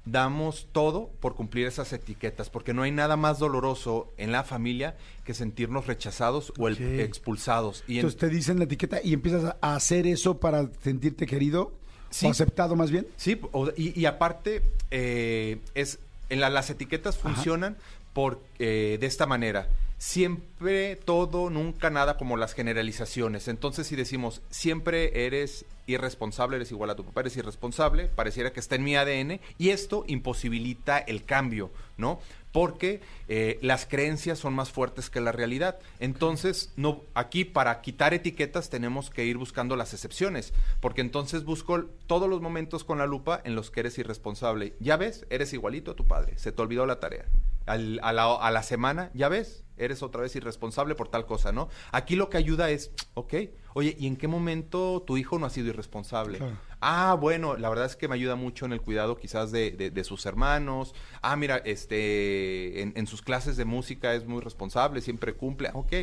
damos todo por cumplir esas etiquetas, porque no hay nada más doloroso en la familia que sentirnos rechazados o el- expulsados. Y en- Entonces te dicen la etiqueta y empiezas a hacer eso para sentirte querido Sí. o aceptado más bien. Sí, o- y, y aparte, eh, es en la- las etiquetas funcionan por eh, de esta manera. Siempre todo, nunca nada, como las generalizaciones. Entonces, si decimos siempre eres irresponsable, eres igual a tu papá, eres irresponsable, pareciera que está en mi ADN y esto imposibilita el cambio, ¿no? Porque eh, las creencias son más fuertes que la realidad. Entonces, no, aquí para quitar etiquetas tenemos que ir buscando las excepciones, porque entonces busco todos los momentos con la lupa en los que eres irresponsable. Ya ves, eres igualito a tu padre, se te olvidó la tarea. Al- a, la, a la semana, ya ves, eres otra vez irresponsable por tal cosa, ¿no? Aquí lo que ayuda es, ok, oye, ¿y en qué momento tu hijo no ha sido irresponsable? Claro. Ah, bueno, la verdad es que me ayuda mucho en el cuidado quizás de, de- de sus hermanos. Ah, mira, este, en, en sus clases de música es muy responsable, siempre cumple. Ah, Ok,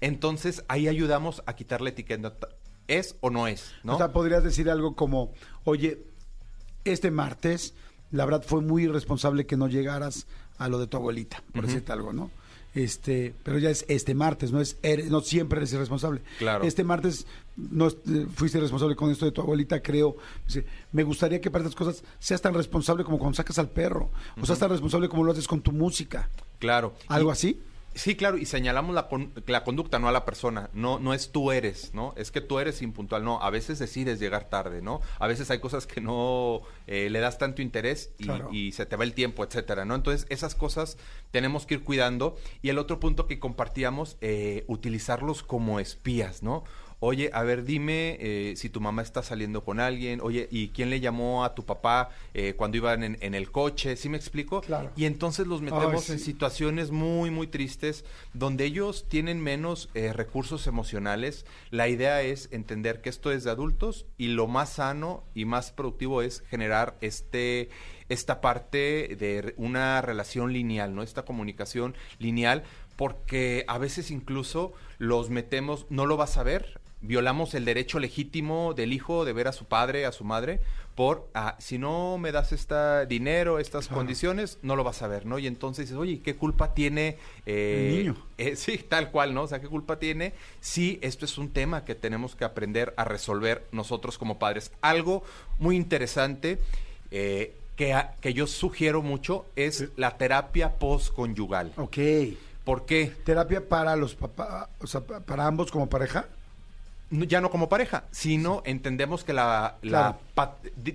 entonces ahí ayudamos a quitar la etiqueta. ¿Es o no es? ¿no? O sea, podrías decir algo como, oye, este martes, la verdad fue muy irresponsable que no llegaras a lo de tu abuelita, por decirte algo, ¿no? Este, pero ya es este martes, no es eres- no siempre eres irresponsable. Claro. Este martes no eh, fuiste responsable con esto de tu abuelita, creo. Me gustaría que para estas cosas seas tan responsable como cuando sacas al perro, o seas tan responsable como lo haces con tu música. Claro. ¿Algo Y- así? Sí, claro, y señalamos la, con- la conducta, no a la persona. No, no es tú eres, ¿no? Es que tú eres impuntual. No, a veces decides llegar tarde, ¿no? A veces hay cosas que no eh, le das tanto interés y, Claro. y se te va el tiempo, etcétera, ¿no? Entonces, esas cosas tenemos que ir cuidando. Y el otro punto que compartíamos, eh, utilizarlos como espías, ¿no? Oye, a ver, dime eh, si tu mamá está saliendo con alguien. Oye, ¿y quién le llamó a tu papá eh, cuando iban en, en el coche? ¿Sí me explico? Claro. Y entonces los metemos Ay, en situaciones muy, muy tristes donde ellos tienen menos eh, recursos emocionales. La idea es entender que esto es de adultos y lo más sano y más productivo es generar este esta parte de una relación lineal, ¿no? Esta comunicación lineal porque a veces incluso los metemos, no lo vas a ver, violamos el derecho legítimo del hijo de ver a su padre, a su madre, por, ah, si no me das este dinero, estas condiciones, no lo vas a ver, ¿no? Y entonces dices, oye, ¿qué culpa tiene? eh, El niño. eh, sí, tal cual, ¿no? O sea, ¿qué culpa tiene? Sí, esto es un tema que tenemos que aprender a resolver nosotros como padres. Algo muy interesante eh, que, a- que yo sugiero mucho es la terapia postconyugal. Ok. ¿Por qué? ¿Terapia para los papás, o sea, pa- para ambos como pareja? Ya no como pareja, sino entendemos que la, Claro.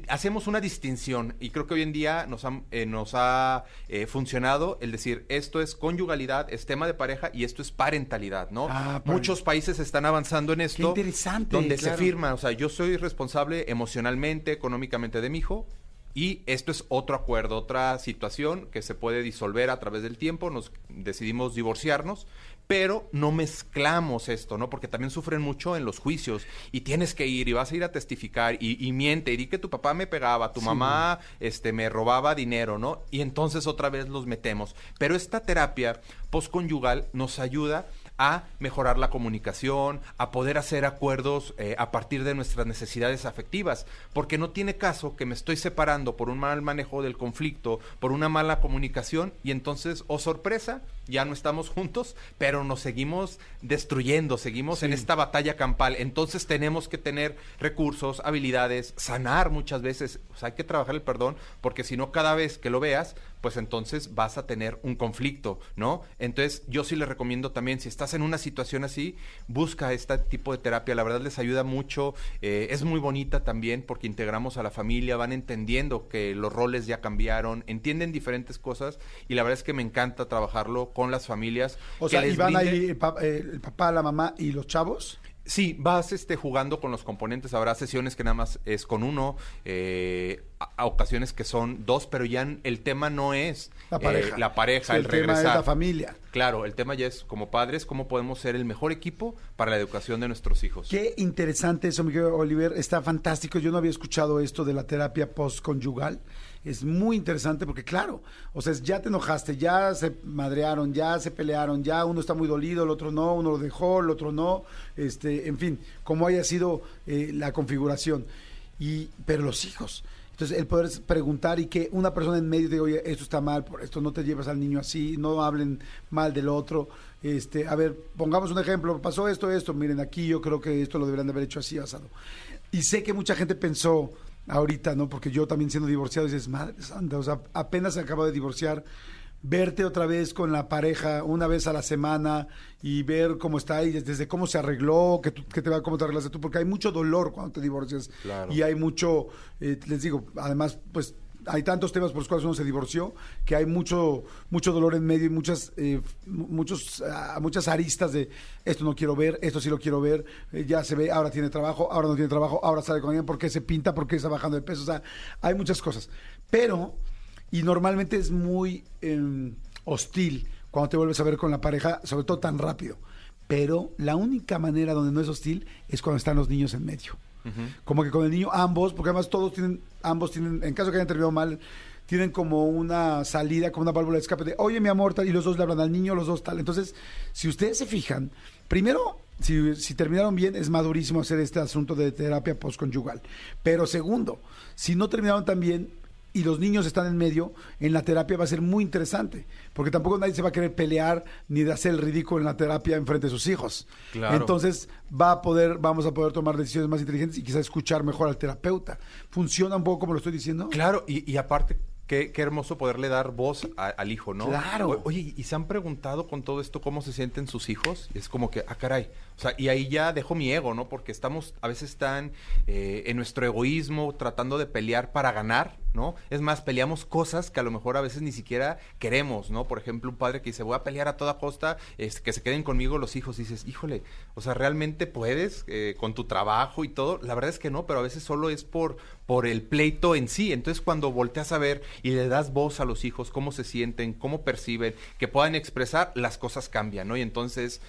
hacemos una distinción y creo que hoy en día nos ha, eh, nos ha eh, funcionado el decir esto es conyugalidad, es tema de pareja y esto es parentalidad, ¿no? Ah, Muchos países están avanzando en esto. interesante, Donde claro. se firma, o sea, yo soy responsable emocionalmente, económicamente de mi hijo. Y esto es otro acuerdo, otra situación que se puede disolver a través del tiempo. Nos decidimos divorciarnos, pero no mezclamos esto, ¿no? Porque también sufren mucho en los juicios y tienes que ir y vas a ir a testificar y, y miente y di que tu papá me pegaba, tu mamá este, me robaba dinero, ¿no? Y entonces otra vez los metemos. Pero esta terapia postconyugal nos ayuda a mejorar la comunicación, a poder hacer acuerdos eh, a partir de nuestras necesidades afectivas, porque no tiene caso que me estoy separando por un mal manejo del conflicto, por una mala comunicación y entonces, oh sorpresa, ya no estamos juntos, pero nos seguimos destruyendo, seguimos en esta batalla campal, entonces tenemos que tener recursos, habilidades, sanar muchas veces, o sea, hay que trabajar el perdón, porque si no cada vez que lo veas, pues entonces vas a tener un conflicto, ¿no? Entonces yo sí les recomiendo también, si estás en una situación así, busca este tipo de terapia, la verdad les ayuda mucho, eh, es muy bonita también porque integramos a la familia, van entendiendo que los roles ya cambiaron, entienden diferentes cosas y la verdad es que me encanta trabajarlo con las familias. O sea, y van brinde- ahí el, pa- eh, el papá, la mamá y los chavos. Sí, vas este, jugando con los componentes. Habrá sesiones que nada más es con uno, eh, a, a ocasiones que son dos, pero ya el tema no es La eh, pareja. la pareja, Sí, el, el tema es regresar. la familia. Claro, el tema ya es como padres, cómo podemos ser el mejor equipo para la educación de nuestros hijos. Qué interesante eso, Miguel Oliver. Está fantástico. Yo no había escuchado esto de la terapia postconyugal. Es muy interesante porque, claro, o sea, ya te enojaste, ya se madrearon, ya se pelearon, ya uno está muy dolido, el otro no, uno lo dejó, el otro no. Este, en fin, como haya sido eh, la configuración. Y, pero los hijos. Entonces, el poder preguntar y que una persona en medio diga, oye, esto está mal, por esto no te llevas al niño así, no hablen mal del otro. Este, a ver, pongamos un ejemplo, pasó esto, esto, miren, aquí yo creo que esto lo deberían de haber hecho así, asado. Y sé que mucha gente pensó ahorita, ¿no? Porque yo también siendo divorciado, dices, madre santa, o sea, apenas acabo de divorciar, verte otra vez con la pareja una vez a la semana y ver cómo está y desde cómo se arregló, que, tú- que te va, cómo te arreglaste tú, porque hay mucho dolor cuando te divorcias Claro. y hay mucho, eh, les digo, además, pues hay tantos temas por los cuales uno se divorció que hay mucho mucho dolor en medio y muchas eh, mu- muchos ah, muchas aristas de esto no quiero ver esto sí lo quiero ver eh, ya se ve ahora tiene trabajo ahora no tiene trabajo ahora sale con alguien por qué se pinta por qué está bajando de peso o sea hay muchas cosas. Pero y normalmente es muy eh, hostil cuando te vuelves a ver con la pareja sobre todo tan rápido. Pero la única manera donde no es hostil es cuando están los niños en medio como que con el niño ambos, porque además todos tienen, ambos tienen, en caso que hayan terminado mal, tienen como una salida, como una válvula de escape de, oye mi amor, tal, y los dos le hablan al niño, los dos tal. Entonces, si ustedes se fijan, primero, si, si terminaron bien, es madurísimo hacer este asunto de terapia postconyugal. Pero segundo, si no terminaron tan bien y los niños están en medio, en la terapia va a ser muy interesante, porque tampoco nadie se va a querer pelear ni de hacer el ridículo en la terapia en frente de sus hijos. Claro. Entonces, va a poder, vamos a poder tomar decisiones más inteligentes y quizás escuchar mejor al terapeuta. ¿Funciona un poco como lo estoy diciendo? Claro, y, y aparte, qué, qué hermoso poderle dar voz a- al hijo, ¿no? Claro. O- oye, ¿y se han preguntado con todo esto cómo se sienten sus hijos? Y es como que, ah, caray. O sea, y ahí ya dejo mi ego, ¿no? Porque estamos a veces tan eh, en nuestro egoísmo tratando de pelear para ganar, ¿no? Es más, peleamos cosas que a lo mejor a veces ni siquiera queremos, ¿no? Por ejemplo, un padre que dice, voy a pelear a toda costa, este, que se queden conmigo los hijos. Y dices, híjole, o sea, ¿realmente puedes eh, con tu trabajo y todo? La verdad es que no, pero a veces solo es por, por el pleito en sí. Entonces, cuando volteas a ver y le das voz a los hijos, cómo se sienten, cómo perciben, que puedan expresar, las cosas cambian, ¿no? Y entonces,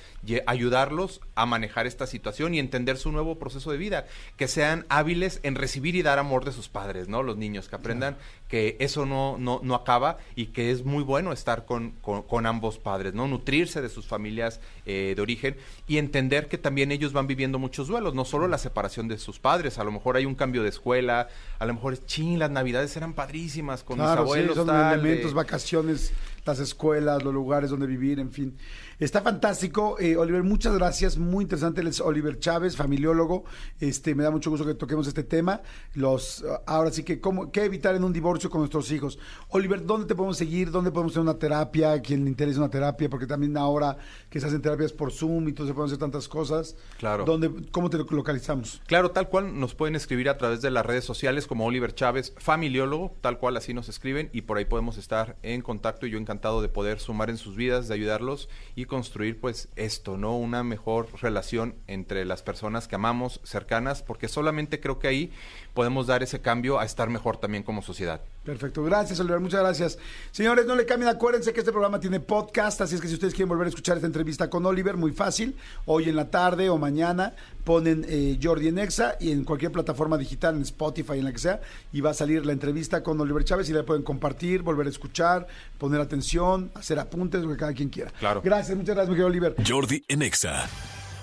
ayudarlos a manejar esta situación y entender su nuevo proceso de vida, que sean hábiles en recibir y dar amor de sus padres, ¿no? Los niños, que aprendan que eso no, no, no acaba y que es muy bueno estar con, con, con ambos padres, ¿no? Nutrirse de sus familias eh, de origen y entender que también ellos van viviendo muchos duelos, no solo la separación de sus padres, a lo mejor hay un cambio de escuela, a lo mejor es ching, las navidades eran padrísimas con mis Claro, sí, abuelos, son tal, elementos, de- vacaciones, las escuelas, los lugares donde vivir, en fin. Está fantástico, eh, Oliver, muchas gracias, muy interesante. Él es Oliver Chávez, familiólogo. Este, me da mucho gusto que toquemos este tema. Los, ahora sí que, ¿cómo, ¿qué evitar en un divorcio? con nuestros hijos. Oliver, ¿dónde te podemos seguir? ¿Dónde podemos tener una terapia? ¿Quién le interesa una terapia? Porque también ahora que se hacen terapias por Zoom y todo se pueden hacer tantas cosas. Claro. ¿Dónde, ¿Cómo te localizamos? Claro, tal cual nos pueden escribir a través de las redes sociales como Oliver Chávez, familiólogo, tal cual así nos escriben y por ahí podemos estar en contacto y yo encantado de poder sumar en sus vidas, de ayudarlos y construir pues esto, ¿no? Una mejor relación entre las personas que amamos, cercanas, porque solamente creo que ahí podemos dar ese cambio a estar mejor también como sociedad. Perfecto, gracias Oliver, muchas gracias. Señores, no le cambien, acuérdense que este programa tiene podcast, así es que si ustedes quieren volver a escuchar esta entrevista con Oliver, muy fácil, hoy en la tarde o mañana ponen eh, Jordi en Exa y en cualquier plataforma digital, en Spotify, en la que sea, y va a salir la entrevista con Oliver Chávez y la pueden compartir, volver a escuchar, poner atención, hacer apuntes, lo que cada quien quiera. Claro. Gracias, muchas gracias, mi querido Oliver. Jordi en Exa.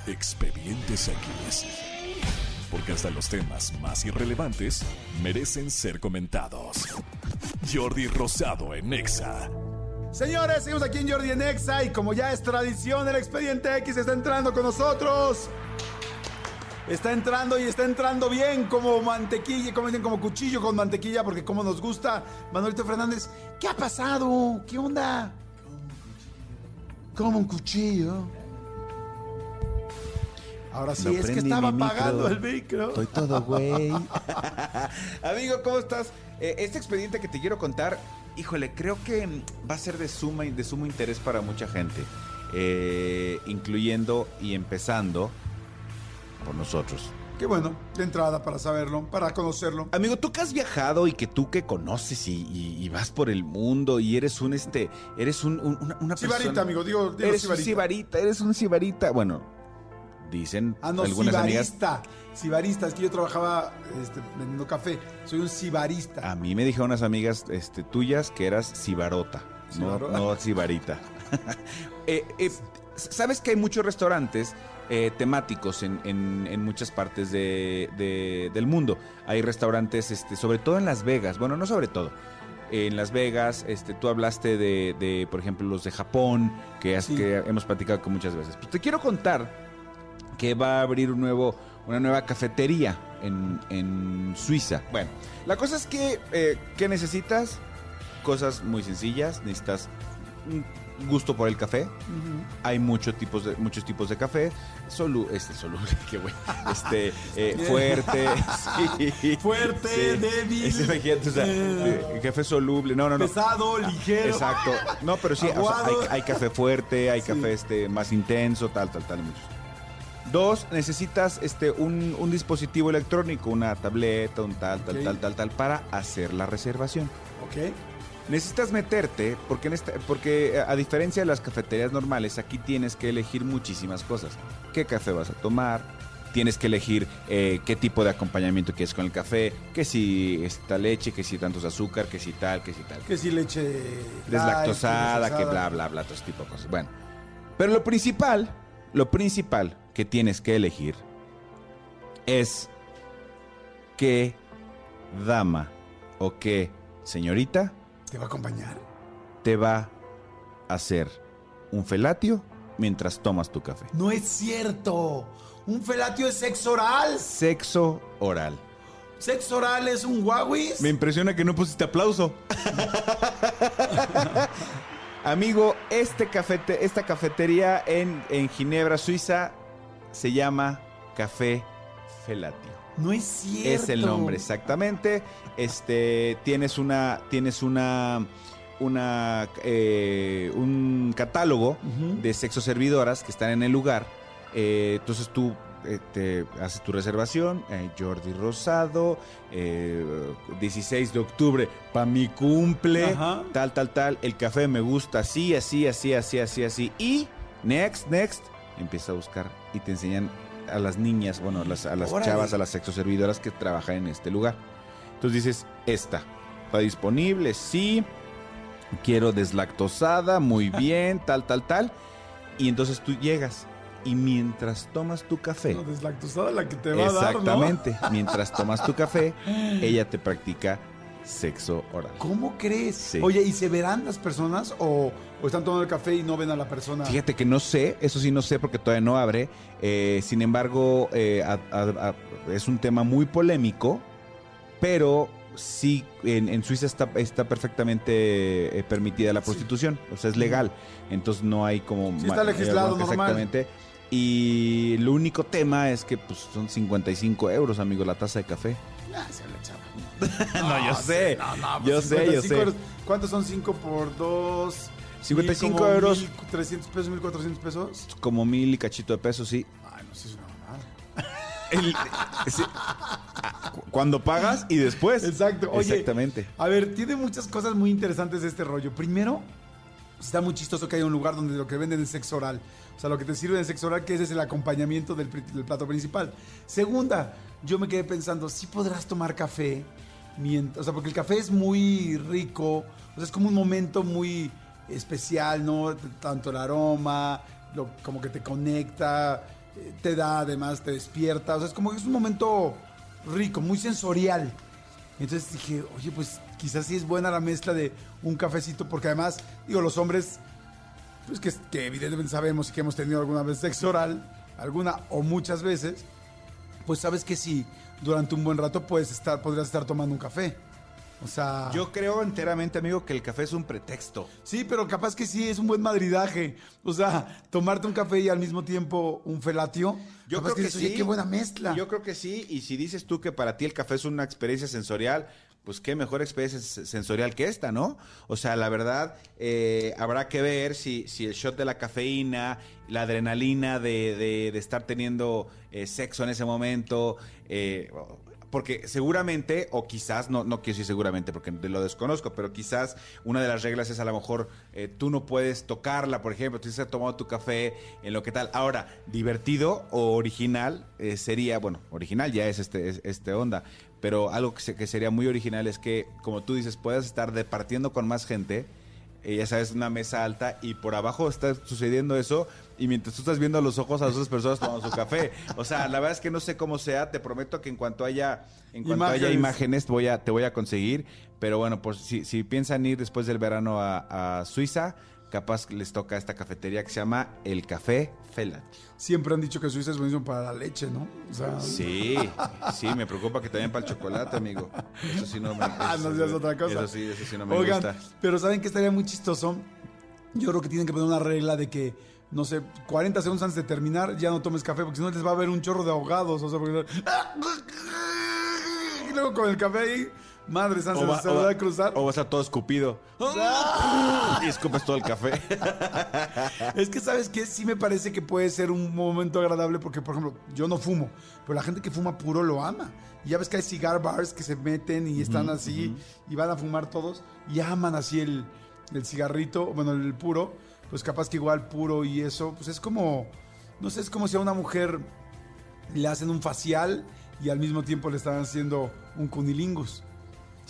Expedientes X. Porque hasta los temas más irrelevantes merecen ser comentados. Jordi Rosado en Exa. Señores, seguimos aquí en Jordi en Exa y como ya es tradición, el expediente X está entrando con nosotros. Está entrando y está entrando bien como mantequilla, como dicen, como cuchillo con mantequilla, porque como nos gusta. Manuelito Fernández, ¿qué ha pasado? ¿Qué onda? Como un cuchillo. Ahora sí, No es que estaba micro. el micro. Estoy todo güey. Amigo, ¿cómo estás? Eh, este expediente que te quiero contar, híjole, creo que va a ser de suma de sumo interés para mucha gente, eh, incluyendo y empezando por nosotros. Qué bueno, de entrada para saberlo, para conocerlo. Amigo, tú que has viajado y que tú que conoces y, y- y vas por el mundo y eres un este, eres un, un- una, una Sibarita, persona- amigo, digo, digo eres un sibarita, eres un sibarita. Bueno, dicen Ah, no, algunas amigas. sibarista. Sibarista, es que yo trabajaba este, vendiendo café. Soy un sibarista. A mí me dijeron unas amigas este, tuyas que eras sibarota, no, no sibarita. Eh, eh, Sabes que hay muchos restaurantes eh, temáticos en, en- en muchas partes de- de- del mundo. Hay restaurantes, este, sobre todo en Las Vegas. Bueno, no sobre todo. En Las Vegas, este, tú hablaste de, de, por ejemplo, los de Japón, que, has- Sí. que hemos platicado con muchas veces. Pues te quiero contar que va a abrir un nuevo, una nueva cafetería en, en Suiza. Bueno, la cosa es que, eh, ¿qué necesitas? Cosas muy sencillas. Necesitas un gusto por el café. Hay muchos tipos de, muchos tipos de café. Solu, este, soluble, qué güey. Este, eh, fuerte. sí. Fuerte, débil, Ese, imagínate, o sea, eh, eh, café soluble. No, no, no. Pesado, ligero. Exacto. No, pero sí, o sea, Aguado. hay, hay café fuerte, hay Sí. café este más intenso, tal, tal, tal, muchos. Dos, necesitas este un, un dispositivo electrónico, una tableta, un tal, tal, tal, tal, tal, para hacer la reservación. Ok. Necesitas meterte, porque, en esta, porque eh, a diferencia de las cafeterías normales, aquí tienes que elegir muchísimas cosas. ¿Qué café vas a tomar? Tienes que elegir eh, qué tipo de acompañamiento quieres con el café, que si esta leche, que si tantos azúcar, que si tal, que si tal. Que si leche deslactosada, light, que bla, bla, bla, todo ese tipo de cosas. Bueno, pero lo principal, lo principal que tienes que elegir es qué dama o qué señorita ¿Te va a acompañar? te va a hacer un felatio mientras tomas tu café. No es cierto. Un felatio es sexo oral. Sexo oral. Sexo oral es un Huawei. Me impresiona que no pusiste aplauso. Amigo, este cafete, esta cafetería en, en Ginebra, Suiza, se llama Café Felatio. No es cierto. Es el nombre, exactamente. Este, tienes una, tienes una, una, eh, un catálogo de sexoservidoras que están en el lugar. Eh, entonces tú eh, te haces tu reservación, Jordi Rosado, eh, 16 de octubre, para mi cumple, Ajá. tal, tal, tal. El café me gusta así, así, así, así, así, así. Y next, next, empieza a buscar y te enseñan a las niñas, bueno, a las, a las Órale. chavas, a las sexoservidoras que trabajan en este lugar. Entonces dices, esta, ¿está disponible? Sí. Quiero deslactosada, muy bien, tal, tal, tal. Y entonces tú llegas y mientras tomas tu café, No, deslactosada la que te va a dar, ¿no? exactamente, mientras tomas tu café, ella te practica sexo oral. ¿Cómo crees? Sí. Oye, ¿y se verán las personas o, o están tomando el café y no ven a la persona? Fíjate que no sé, eso sí no sé porque todavía no abre. Eh, sin embargo, eh, a- a- a- es un tema muy polémico, pero sí, en, en Suiza está, está perfectamente eh, permitida la prostitución, o sea, es legal, entonces no hay como... Sí, está legislado, normal. Exactamente. Y lo único tema es que pues, son 55 euros, amigo, la taza de café. Ah, se le echaba. No, yo sé, No, no, yo pues, sé, yo 55 sé. euros. ¿Cuántos son 5 por 2? 55 euros. 1.300 pesos, 1.400 pesos. Como mil y cachito de peso, sí. Ay, no sé si es una mamada. El- sí. Cu- Cuando pagas y después. Exacto. Oye, Exactamente. A ver, tiene muchas cosas muy interesantes este rollo. Primero, está muy chistoso que haya un lugar donde lo que venden es sexo oral. O sea, lo que te sirve de sexo oral, que ese es el acompañamiento del, del plato principal. Segunda, yo me quedé pensando, si podrás tomar café. Mientras- o sea, porque el café es muy rico. O sea, es como un momento muy especial, ¿no? Tanto el aroma, lo- como que te conecta, te da, además te despierta. O sea, es como que es un momento rico, muy sensorial. Entonces dije, oye, pues quizás sí es buena la mezcla de un cafecito, porque además, digo, los hombres, pues que, que evidentemente sabemos que hemos tenido alguna vez sexo oral, alguna o muchas veces, pues sabes que sí, durante un buen rato puedes estar, podrías estar tomando un café. O sea, Yo creo enteramente, amigo, que el café es un pretexto. sí, pero capaz que sí es un buen madridaje. O sea, tomarte un café y al mismo tiempo un felatio. Yo capaz creo que, oye, sí. qué buena mezcla. Yo creo que sí. Y si dices tú que para ti el café es una experiencia sensorial, pues qué mejor experiencia sensorial que esta, ¿no? O sea, la verdad, eh, habrá que ver si, si el shot de la cafeína, la adrenalina de, de- de estar teniendo eh, sexo en ese momento, eh, porque seguramente, o quizás, no, no quiero decir seguramente porque lo desconozco, pero quizás una de las reglas es a lo mejor eh, tú no puedes tocarla, por ejemplo, tú has tomado tu café en lo que tal. Ahora, divertido o original eh, sería, bueno, original ya es este, es- este onda, pero algo que, se- que sería muy original es que, como tú dices, puedas estar departiendo con más gente, eh, ya sabes, una mesa alta y por abajo está sucediendo eso y mientras tú estás viendo a los ojos a las otras personas tomando su café. O sea, la verdad es que no sé cómo sea, te prometo que en cuanto haya, en cuanto haya Imágenes. imágenes voy a, te voy a conseguir, pero bueno, pues si, si piensan ir después del verano a, a Suiza, capaz les toca esta cafetería que se llama El Café Felat. Siempre han dicho que Suiza es buenísimo para la leche, ¿no? O sea, Sí, sí, me preocupa que también para el chocolate, amigo. Eso sí no me Ah, eso no seas otra cosa. Eso sí, eso sí no me Oigan, gusta. pero ¿saben que estaría muy chistoso? Yo creo que tienen que poner una regla de que, no sé, 40 segundos antes de terminar ya no tomes café, porque si no les va a haber un chorro de ahogados. O sea, porque... Y luego con el café ahí, madre santa, va- se va- va a cruzar. O vas a todo escupido. Y escupes todo el café. Es que, ¿sabes qué? Sí me parece que puede ser un momento agradable porque, por ejemplo, yo no fumo, pero la gente que fuma puro lo ama. Y ya ves que hay cigar bars que se meten y están así y van a fumar todos y aman así el, el cigarrito, bueno, el puro. Pues capaz que igual puro y eso, pues es como, no sé, es como si a una mujer le hacen un facial y al mismo tiempo le están haciendo un cunilingus.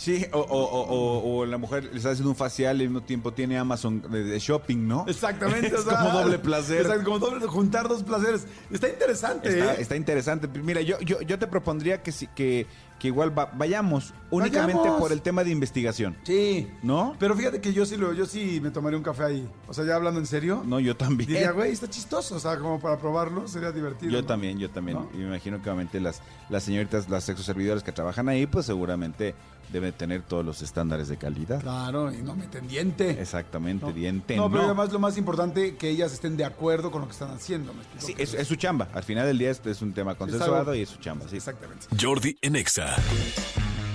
Sí, o, o- o- o- o la mujer le está haciendo un facial y al mismo tiempo tiene Amazon de, de shopping, ¿no? Exactamente. Es como doble placer. Exacto, como doble, juntar dos placeres. Está interesante, Está, ¿eh? está interesante. Mira, yo, yo, yo te propondría que, que, que igual va- vayamos únicamente Vayamos. por el tema de investigación. Sí. ¿No? Pero fíjate que yo sí lo, yo sí me tomaría un café ahí. O sea, ya hablando en serio. No, yo también. Diría, güey, está chistoso. O sea, como para probarlo, sería divertido. Yo ¿no? también, yo también. ¿No? Y me imagino que obviamente las, las señoritas, las sexoservidoras que trabajan ahí, pues seguramente deben tener todos los estándares de calidad. Claro, y no meten diente. Exactamente, No. diente. No, pero no. además lo más importante que ellas estén de acuerdo con lo que están haciendo. ¿me explico? Sí, es, es su chamba. Al final del día es, es un tema consensuado y es su chamba. Sí. Exactamente. Jordi en Exa.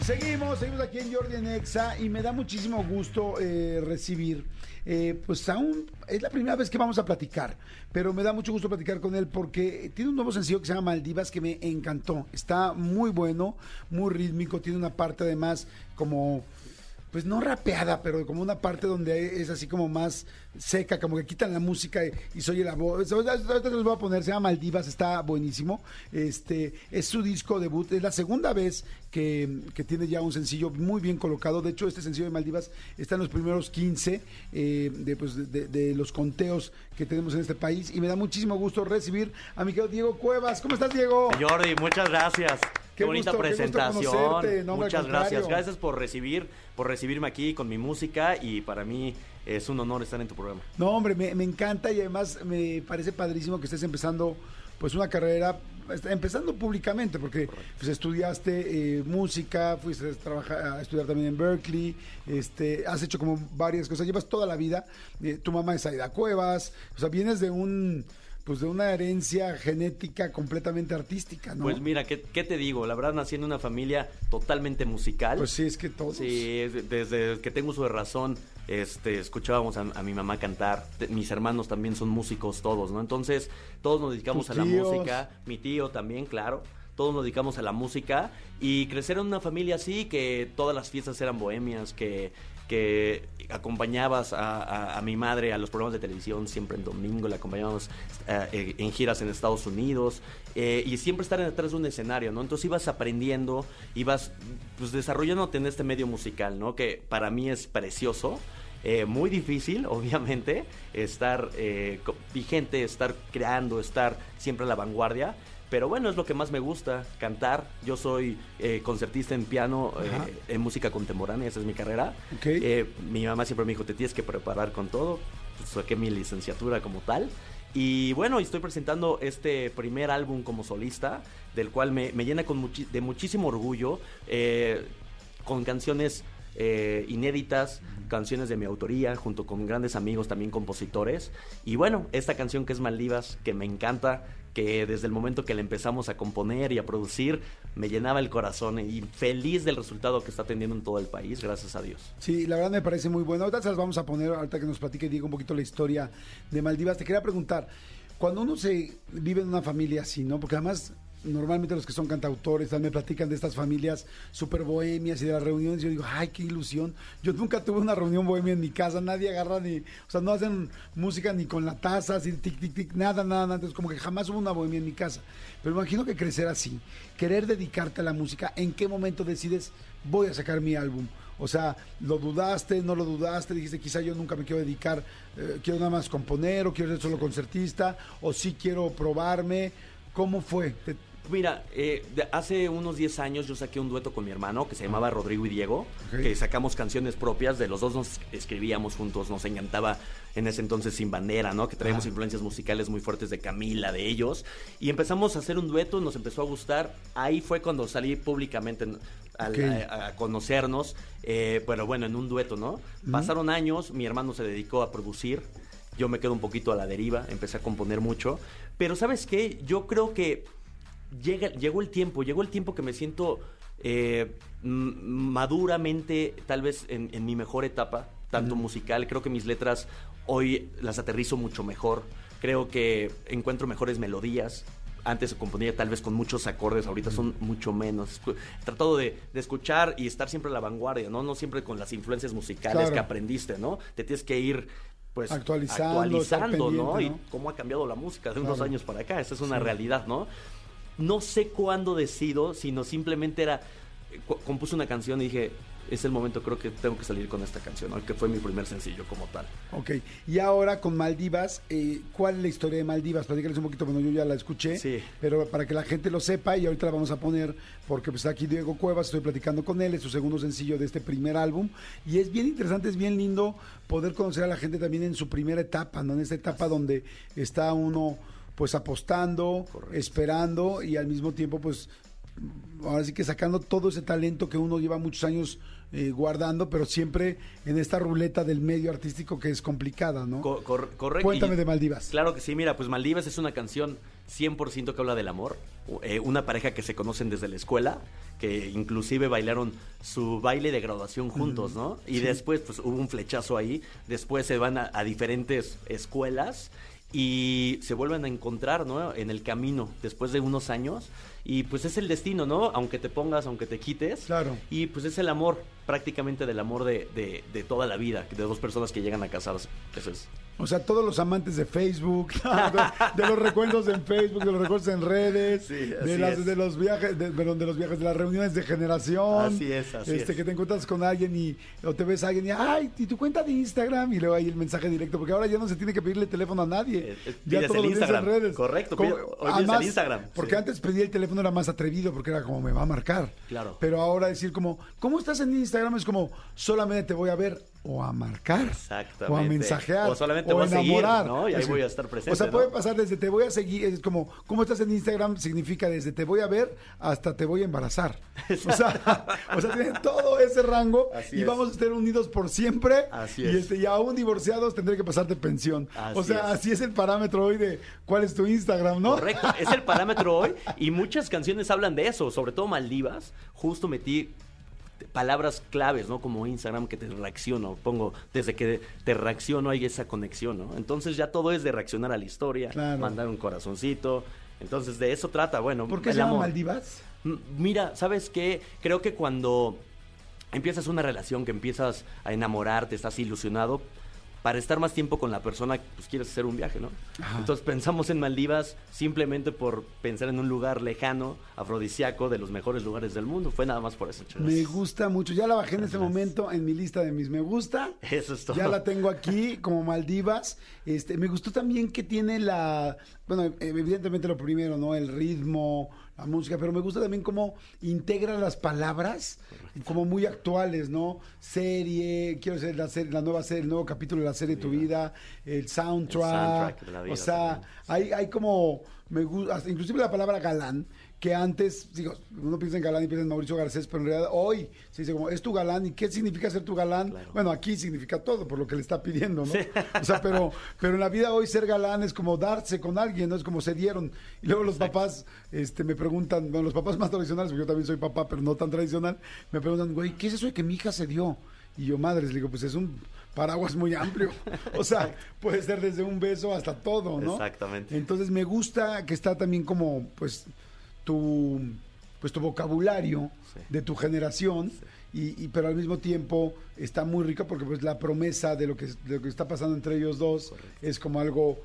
Seguimos, seguimos aquí en Jordi en Exa y me da muchísimo gusto eh, recibir, eh, pues aún es la primera vez que vamos a platicar, pero me da mucho gusto platicar con él porque tiene un nuevo sencillo que se llama Maldivas que me encantó, está muy bueno, muy rítmico, tiene una parte además como pues no rapeada, pero como una parte donde es así como más seca, como que quitan la música y, y se oye la voz. Ahorita les voy a poner, se llama Maldivas, está buenísimo. Este es su disco debut, es la segunda vez que, que tiene ya un sencillo muy bien colocado. De hecho, este sencillo de Maldivas está en los primeros 15 eh, de, pues, de- los conteos que tenemos en este país. Y me da muchísimo gusto recibir a mi querido Diego Cuevas. ¿Cómo estás, Diego? Jordi, muchas gracias. Qué, Qué bonita gusto, qué gusto presentación. No, muchas gracias. Gracias por recibir, por recibirme aquí con mi música y para mí es un honor estar en tu programa. No, hombre, me, me encanta y además me parece padrísimo que estés empezando pues una carrera está empezando públicamente, porque pues, estudiaste eh, música, fuiste a, trabajar, a estudiar también en Berkeley, este, has hecho como varias cosas, llevas toda la vida, eh, tu mamá es Aida Cuevas, o sea, vienes de un pues de una herencia genética completamente artística, ¿no? Pues mira, ¿qué, qué te digo? La verdad nací en una familia totalmente musical. Pues sí, es que todos. Sí, es- desde que tengo uso de razón, este, escuchábamos a, a mi mamá cantar. Mis hermanos también son músicos todos, ¿no? Entonces, todos nos dedicamos a la música. Mi tío también, claro. Todos nos dedicamos a la música. Y crecer en una familia así, que todas las fiestas eran bohemias, que, que acompañabas a, mi madre a los programas de televisión siempre en domingo, la acompañábamos eh, eh, en giras en Estados Unidos eh, y siempre estar detrás de un escenario, ¿no? Entonces ibas aprendiendo, ibas pues desarrollándote en este medio musical, ¿no? Que para mí es precioso. eh, muy difícil, obviamente, estar vigente, estar creando, estar siempre a la vanguardia. Pero bueno, es lo que más me gusta, cantar. Yo soy eh, concertista en piano, eh, en música contemporánea, esa es mi carrera. Ok. Eh, mi mamá siempre me dijo, te tienes que preparar con todo. Pues, saqué mi licenciatura como tal. Y bueno, estoy presentando este primer álbum como solista, del cual me, me llena con muchi- de muchísimo orgullo, con canciones eh, inéditas, canciones de mi autoría, junto con grandes amigos también compositores. Y bueno, esta canción que es Maldivas, que me encanta, que desde el momento que la empezamos a componer y a producir, me llenaba el corazón y feliz del resultado que está teniendo en todo el país, gracias a Dios. Sí, la verdad me parece muy bueno. Ahorita se las vamos a poner, ahorita que nos platique Diego un poquito la historia de Maldivas. Te quería preguntar, cuando uno se vive en una familia así, ¿no? Porque además, normalmente los que son cantautores me platican de estas familias súper bohemias y de las reuniones. Yo digo, ay, qué ilusión. Yo nunca tuve una reunión bohemia en mi casa, nadie agarra ni, o sea, no hacen música ni con la taza, así, tic, tic, tic, nada, nada, nada. Entonces, como que jamás hubo una bohemia en mi casa. Pero imagino que crecer así, querer dedicarte a la música, ¿en qué momento decides, voy a sacar mi álbum? O sea, ¿lo dudaste, no lo dudaste? Dijiste, quizá yo nunca me quiero dedicar, eh, quiero nada más componer o quiero ser solo concertista o sí quiero probarme. ¿Cómo fue? Te- Mira, eh, hace unos 10 años yo saqué un dueto con mi hermano que se llamaba Rodrigo y Diego, que sacamos canciones propias, de los dos nos escribíamos juntos, nos encantaba en ese entonces Sin Bandera, ¿no? Que traíamos Ah. influencias musicales muy fuertes de Camila, de ellos, y empezamos a hacer un dueto, nos empezó a gustar, ahí fue cuando salí públicamente a conocernos, eh, pero bueno, en un dueto, ¿no? Pasaron años, mi hermano se dedicó a producir, yo me quedo un poquito a la deriva, empecé a componer mucho, pero ¿sabes qué? Yo creo que llega, llegó el tiempo, llegó el tiempo que me siento eh, maduramente, tal vez en, en mi mejor etapa, tanto musical, creo que mis letras hoy las aterrizo mucho mejor, creo que encuentro mejores melodías. Antes se componía tal vez con muchos acordes, ahorita son mucho menos. He tratado de, de escuchar y estar siempre a la vanguardia, ¿no? No siempre con las influencias musicales Claro. que aprendiste, ¿no? Te tienes que ir, pues, Actualizando, ¿no? Y cómo ha cambiado la música de unos años para acá. Esa es una Sí. realidad, ¿no? No sé cuándo decido, sino simplemente era. eh, Compuse una canción y dije, es el momento, creo que tengo que salir con esta canción, ¿no? que fue mi primer sencillo como tal. Ok, y ahora con Maldivas, eh, ¿cuál es la historia de Maldivas? Platícales un poquito, bueno, yo ya la escuché, Sí. pero para que la gente lo sepa, y ahorita la vamos a poner, porque pues está aquí Diego Cuevas, estoy platicando con él, es su segundo sencillo de este primer álbum, y es bien interesante, es bien lindo poder conocer a la gente también en su primera etapa, ¿no? En esta etapa donde está uno pues apostando, esperando y al mismo tiempo pues ahora sí que sacando todo ese talento que uno lleva muchos años eh, guardando, pero siempre en esta ruleta del medio artístico que es complicada, ¿no? Co- cor- correcto. Cuéntame de Maldivas. Claro que sí, mira, pues Maldivas es una canción 100% que habla del amor. Eh, una pareja que se conocen desde la escuela, que inclusive bailaron su baile de graduación juntos, ¿no? Y después, pues hubo un flechazo ahí. Después se van a, a diferentes escuelas y se vuelven a encontrar, ¿no? En el camino, después de unos años. Y pues es el destino, ¿no? Aunque te pongas, aunque te quites. Claro. Y pues es el amor, prácticamente del amor de, de, de toda la vida, de dos personas que llegan a casarse. Eso es. O sea, todos los amantes de Facebook, de, de los recuerdos en Facebook, de los recuerdos en redes, Sí, de, las, de los viajes, de, perdón, de los viajes, de las reuniones de generación. Así es, así este, es. Que te encuentras con alguien y o te ves a alguien y, ay, y tu cuenta de Instagram y luego ahí el mensaje directo, porque ahora ya no se tiene que pedirle teléfono a nadie. Eh, eh, ya pides todo el Instagram. en redes. Correcto, pide- hoy pides el Instagram, Porque sí. antes pedir el teléfono era más atrevido, porque era como me va a marcar. Claro. Pero ahora decir como, ¿cómo estás en Instagram? Instagram es como solamente te voy a ver o a marcar. O a mensajear. O solamente te o voy a seguir, enamorar. ¿no? Y ahí Así. voy a estar presente, O sea, ¿no? puede pasar desde te voy a seguir, es como, ¿cómo estás en Instagram? Significa desde te voy a ver hasta te voy a embarazar. O sea, o sea, tiene todo ese rango Así y es. vamos a estar unidos por siempre. Así y, es. este, y aún divorciados tendré que pasarte pensión. o Así sea, es. así es el parámetro hoy de cuál es tu Instagram, ¿no? Correcto, es el parámetro hoy y muchas canciones hablan de eso, sobre todo Maldivas. Justo metí palabras claves, ¿no? Como Instagram que te reacciono, pongo desde que te reacciono hay esa conexión, ¿no? Entonces ya todo es de reaccionar a la historia, Claro. mandar un corazoncito. Entonces de eso trata, bueno, ¿Por qué el se llama amor. Maldivas? Mira, ¿sabes qué? Creo que cuando empiezas una relación, que empiezas a enamorarte, estás ilusionado, para estar más tiempo con la persona, pues quieres hacer un viaje, ¿no? Ajá. Entonces pensamos en Maldivas simplemente por pensar en un lugar lejano, afrodisíaco, de los mejores lugares del mundo. Fue nada más por eso, chicos. Me gusta mucho. Ya la bajé en este momento en mi lista de mis me gusta. Eso es todo. Ya la tengo aquí como Maldivas. Este, me gustó también que tiene la, bueno, evidentemente lo primero, ¿no? El ritmo, la música, pero me gusta también cómo integra las palabras como muy actuales, ¿no? Serie, quiero decir la serie, la nueva serie, el nuevo capítulo de la serie Tu Vida, el soundtrack, soundtrack de la vida o sea, también. hay, hay como, me gusta, inclusive la palabra galán, que antes, digo, uno piensa en galán y piensa en Mauricio Garcés, pero en realidad hoy se dice como, es tu galán, ¿y qué significa ser tu galán? Claro. Bueno, aquí significa todo, por lo que le está pidiendo, ¿no? O sea, pero, pero en la vida hoy ser galán es como darse con alguien, ¿no? Es como se dieron. Y luego los papás este, me preguntan, bueno, los papás más tradicionales, porque yo también soy papá, pero no tan tradicional, me preguntan, güey, ¿qué es eso de que mi hija se dio? Y yo, madres, le digo, pues es un paraguas muy amplio. O sea, puede ser desde un beso hasta todo, ¿no? Exactamente. Entonces me gusta que está también como, pues, tu, pues, tu vocabulario Sí. de tu generación. Y, y- pero al mismo tiempo está muy rica porque pues la promesa de lo que, de lo que está pasando entre ellos dos es como algo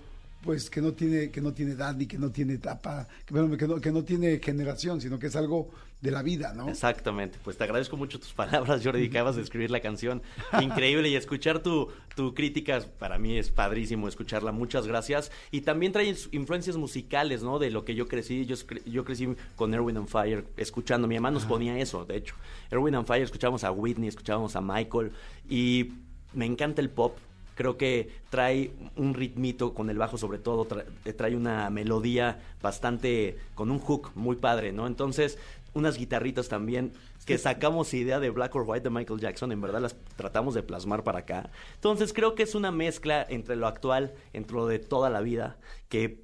pues que no tiene que no tiene edad ni que no tiene etapa que, bueno, que no, que no tiene generación sino que es algo de la vida no Exactamente, pues te agradezco mucho tus palabras, Jordi, que acabas de escribir la canción. Increíble y escuchar tu, tu crítica para mí es padrísimo escucharla, muchas gracias. Y también trae influencias musicales, ¿no? De lo que yo crecí, yo, yo crecí con Erwin and Fire, escuchando, mi mamá nos ponía eso, de hecho. Erwin and Fire, escuchábamos a Whitney, escuchábamos a Michael y me encanta el pop. Creo que trae un ritmito con el bajo sobre todo, tra- eh, trae una melodía bastante con un hook muy padre, ¿no? Entonces, unas guitarritas también que sacamos idea de Black or White de Michael Jackson, en verdad las tratamos de plasmar para acá. Entonces, creo que es una mezcla entre lo actual, entre lo de toda la vida, que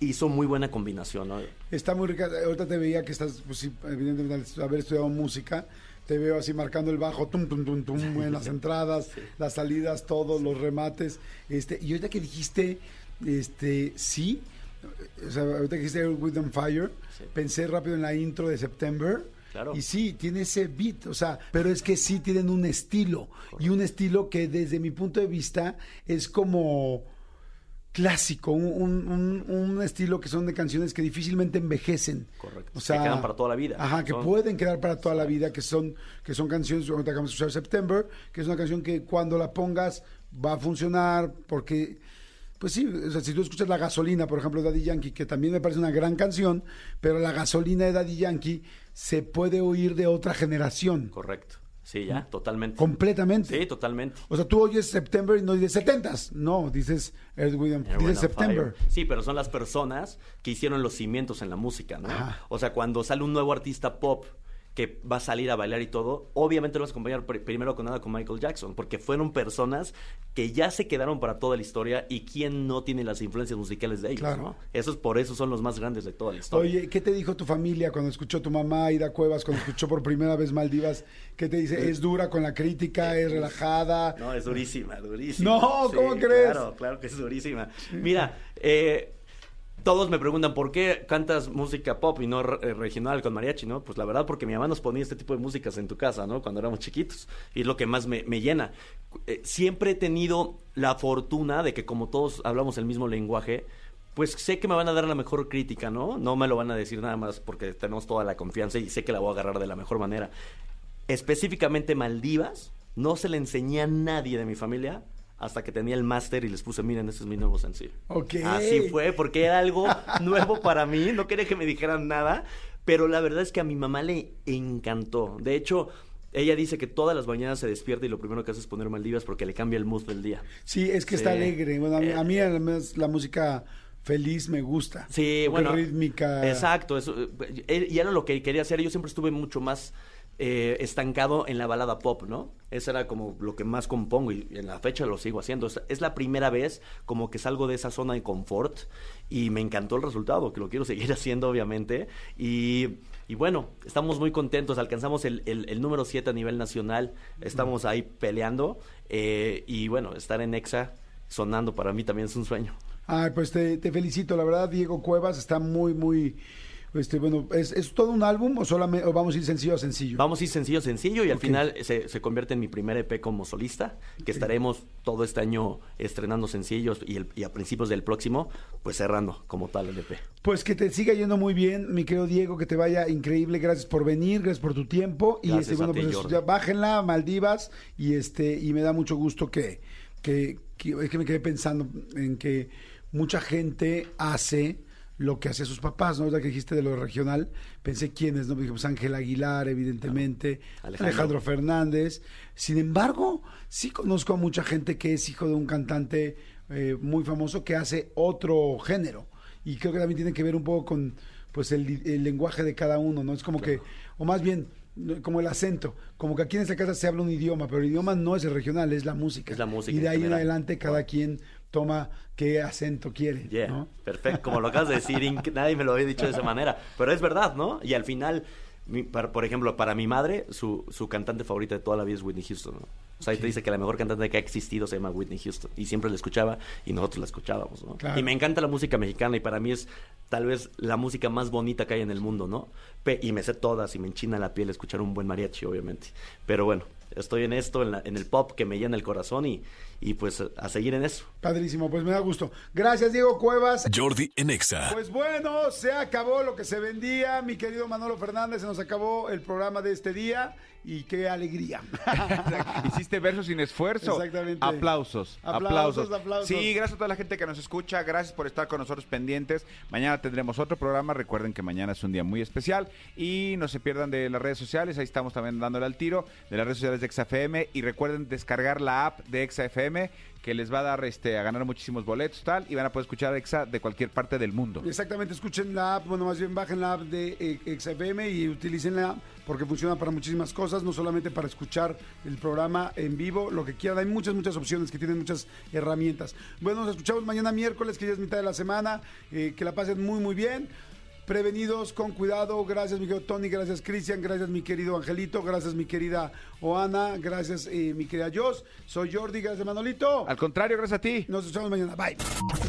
hizo muy buena combinación, ¿no? está muy rica ahorita te veía que estás pues evidentemente al haber estudiado música te veo así marcando el bajo tum tum tum tum en las entradas las salidas todos los remates este y ahorita que dijiste este sí o sea ahorita que dijiste With on Fire Sí. pensé rápido en la intro de September Claro. y sí, tiene ese beat, o sea, pero es que sí tienen un estilo. Y un estilo que desde mi punto de vista es como clásico, un, un- un- estilo que son de canciones que difícilmente envejecen. Correcto. O sea, Que quedan para toda la vida. Ajá, que Son- pueden quedar para toda la vida, que son, que son canciones, ahorita acabamos de escuchar September, que es una canción que cuando la pongas va a funcionar, porque, pues sí, o sea, si tú escuchas La Gasolina, por ejemplo, de Daddy Yankee, que también me parece una gran canción, pero La Gasolina de Daddy Yankee se puede oír de otra generación, Correcto. Sí, ya, totalmente. completamente. Sí, totalmente. O sea, tú oyes September y no dices setentas, no, dices Earth, Wind Air, dices September. Sí, pero son las personas que hicieron los cimientos en la música, ¿no? Ajá. O sea, cuando sale un nuevo artista pop que va a salir a bailar y todo, obviamente lo vas a acompañar pr- primero con nada con Michael Jackson, porque fueron personas que ya se quedaron para toda la historia y quién no tiene las influencias musicales de ellos, Claro. ¿no? Esos por eso son los más grandes de toda la historia. Oye, ¿qué te dijo tu familia cuando escuchó tu mamá Ida Cuevas, cuando escuchó por primera vez Maldivas? ¿Qué te dice? ¿Es dura con la crítica? ¿Es relajada? No, es durísima, durísima. No, ¿cómo crees? Claro, claro que es durísima. Mira, eh, todos me preguntan por qué cantas música pop y no eh, regional con mariachi, ¿no? Pues la verdad porque mi mamá nos ponía este tipo de músicas en tu casa, ¿no? Cuando éramos chiquitos. Y es lo que más me, me llena. Eh, siempre he tenido la fortuna de que como todos hablamos el mismo lenguaje, pues sé que me van a dar la mejor crítica, ¿no? No me lo van a decir nada más porque tenemos toda la confianza y sé que la voy a agarrar de la mejor manera. Específicamente Maldivas, no se le enseñé a nadie de mi familia hasta que tenía el máster y les puse, miren, este es mi nuevo sencillo. Así fue, porque era algo nuevo para mí, no quería que me dijeran nada, pero la verdad es que a mi mamá le encantó. De hecho, Ella dice que todas las mañanas se despierta y lo primero que hace es poner Maldivas porque le cambia el mood del día. Sí, es que está alegre. Bueno, a mí, Eh, a mí además la música feliz me gusta. Sí, bueno. rítmica. Exacto. Eso, eh, y era lo que quería hacer. Yo siempre estuve mucho más eh, estancado en la balada pop, ¿no? Eso era como lo que más compongo y en la fecha lo sigo haciendo. Es, la primera vez como que salgo de esa zona de confort y me encantó el resultado, que lo quiero seguir haciendo, obviamente. Y, y bueno, estamos muy contentos. Alcanzamos el, el- el número 7 a nivel nacional. Estamos ahí peleando. eh, y bueno, estar en EXA sonando para mí también es un sueño. Ay, pues te, te felicito, la verdad, Diego Cuevas está muy, muy, este, bueno, ¿es, es todo un álbum o solamente, o vamos a ir sencillo a sencillo? Vamos a ir sencillo, sencillo y al final se, se convierte en mi primer EP como solista, que estaremos todo este año estrenando sencillos y, el- y a principios del próximo, pues cerrando como tal el EP. Pues que te siga yendo muy bien, mi querido Diego, que te vaya increíble, gracias por venir, gracias por tu tiempo. Y Gracias este, bueno, a ti, pues ya bájenla, Maldivas y este y me da mucho gusto que, que, que- es que me quedé pensando en que mucha gente hace lo que hacía sus papás, ¿no? La que dijiste de lo regional, pensé quiénes, ¿no? Dije, pues Ángel Aguilar, evidentemente, Alejandro. Alejandro Fernández. Sin embargo, sí conozco a mucha gente que es hijo de un cantante eh, muy famoso que hace otro género. Y creo que también tiene que ver un poco con pues el, el lenguaje de cada uno, ¿no? Es como que, o más bien, como el acento, como que aquí en esta casa se habla un idioma, pero el idioma no es el regional, es la música. Es la música Y de ahí en adelante cada quien toma qué acento quiere, Yeah, ¿no? perfecto, como lo acabas de decir, nadie me lo había dicho de esa manera, pero es verdad, ¿no? Y al final, mi- para- por ejemplo, para mi madre, su, su cantante favorita de toda la vida es Whitney Houston, ¿no? O sea, te dice que la mejor cantante que ha existido se llama Whitney Houston. Y siempre la escuchaba y nosotros la escuchábamos, ¿no? Claro. Y me encanta la música mexicana y para mí es tal vez la música más bonita que hay en el mundo, ¿no? Pe- y me sé todas y me enchina la piel escuchar un buen mariachi, obviamente. Pero bueno, estoy en esto, en, la- en el pop que me llena el corazón y, y pues a seguir en eso. Padrísimo, pues me da gusto. Gracias, Diego Cuevas. Jordi en Exa. Pues bueno, se acabó lo que se vendía, mi querido Manolo Fernández, se nos acabó el programa de este día y qué alegría. Hiciste versos sin esfuerzo. Exactamente. Aplausos, Aplausos, aplausos. aplausos. Sí, gracias a toda la gente que nos escucha. Gracias por estar con nosotros pendientes. Mañana tendremos otro programa. Recuerden que mañana es un día muy especial. Y no se pierdan de las redes sociales. Ahí estamos también dándole al tiro. De las redes sociales de XFM. Y recuerden descargar la app de XFM que les va a dar este a ganar muchísimos boletos tal y van a poder escuchar Exa de cualquier parte del mundo. Exactamente, escuchen la app, bueno, más bien bajen la app de eh, XFM y utilicen porque funciona para muchísimas cosas, no solamente para escuchar el programa en vivo, lo que quieran. Hay muchas, muchas opciones que tienen muchas herramientas. Bueno, nos escuchamos mañana miércoles, que ya es mitad de la semana. eh, que la pasen muy, muy bien. Prevenidos, con cuidado. Gracias, mi querido Tony. Gracias, Cristian. Gracias, mi querido Angelito. Gracias, mi querida Oana. Gracias, eh, mi querida Jos. Soy Jordi. Gracias, Manolito. Al contrario, gracias a ti. Nos escuchamos mañana. Bye.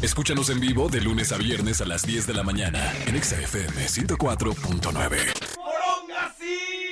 Escúchanos en vivo de lunes a viernes a las 10 de la mañana en Exa FM 104.9.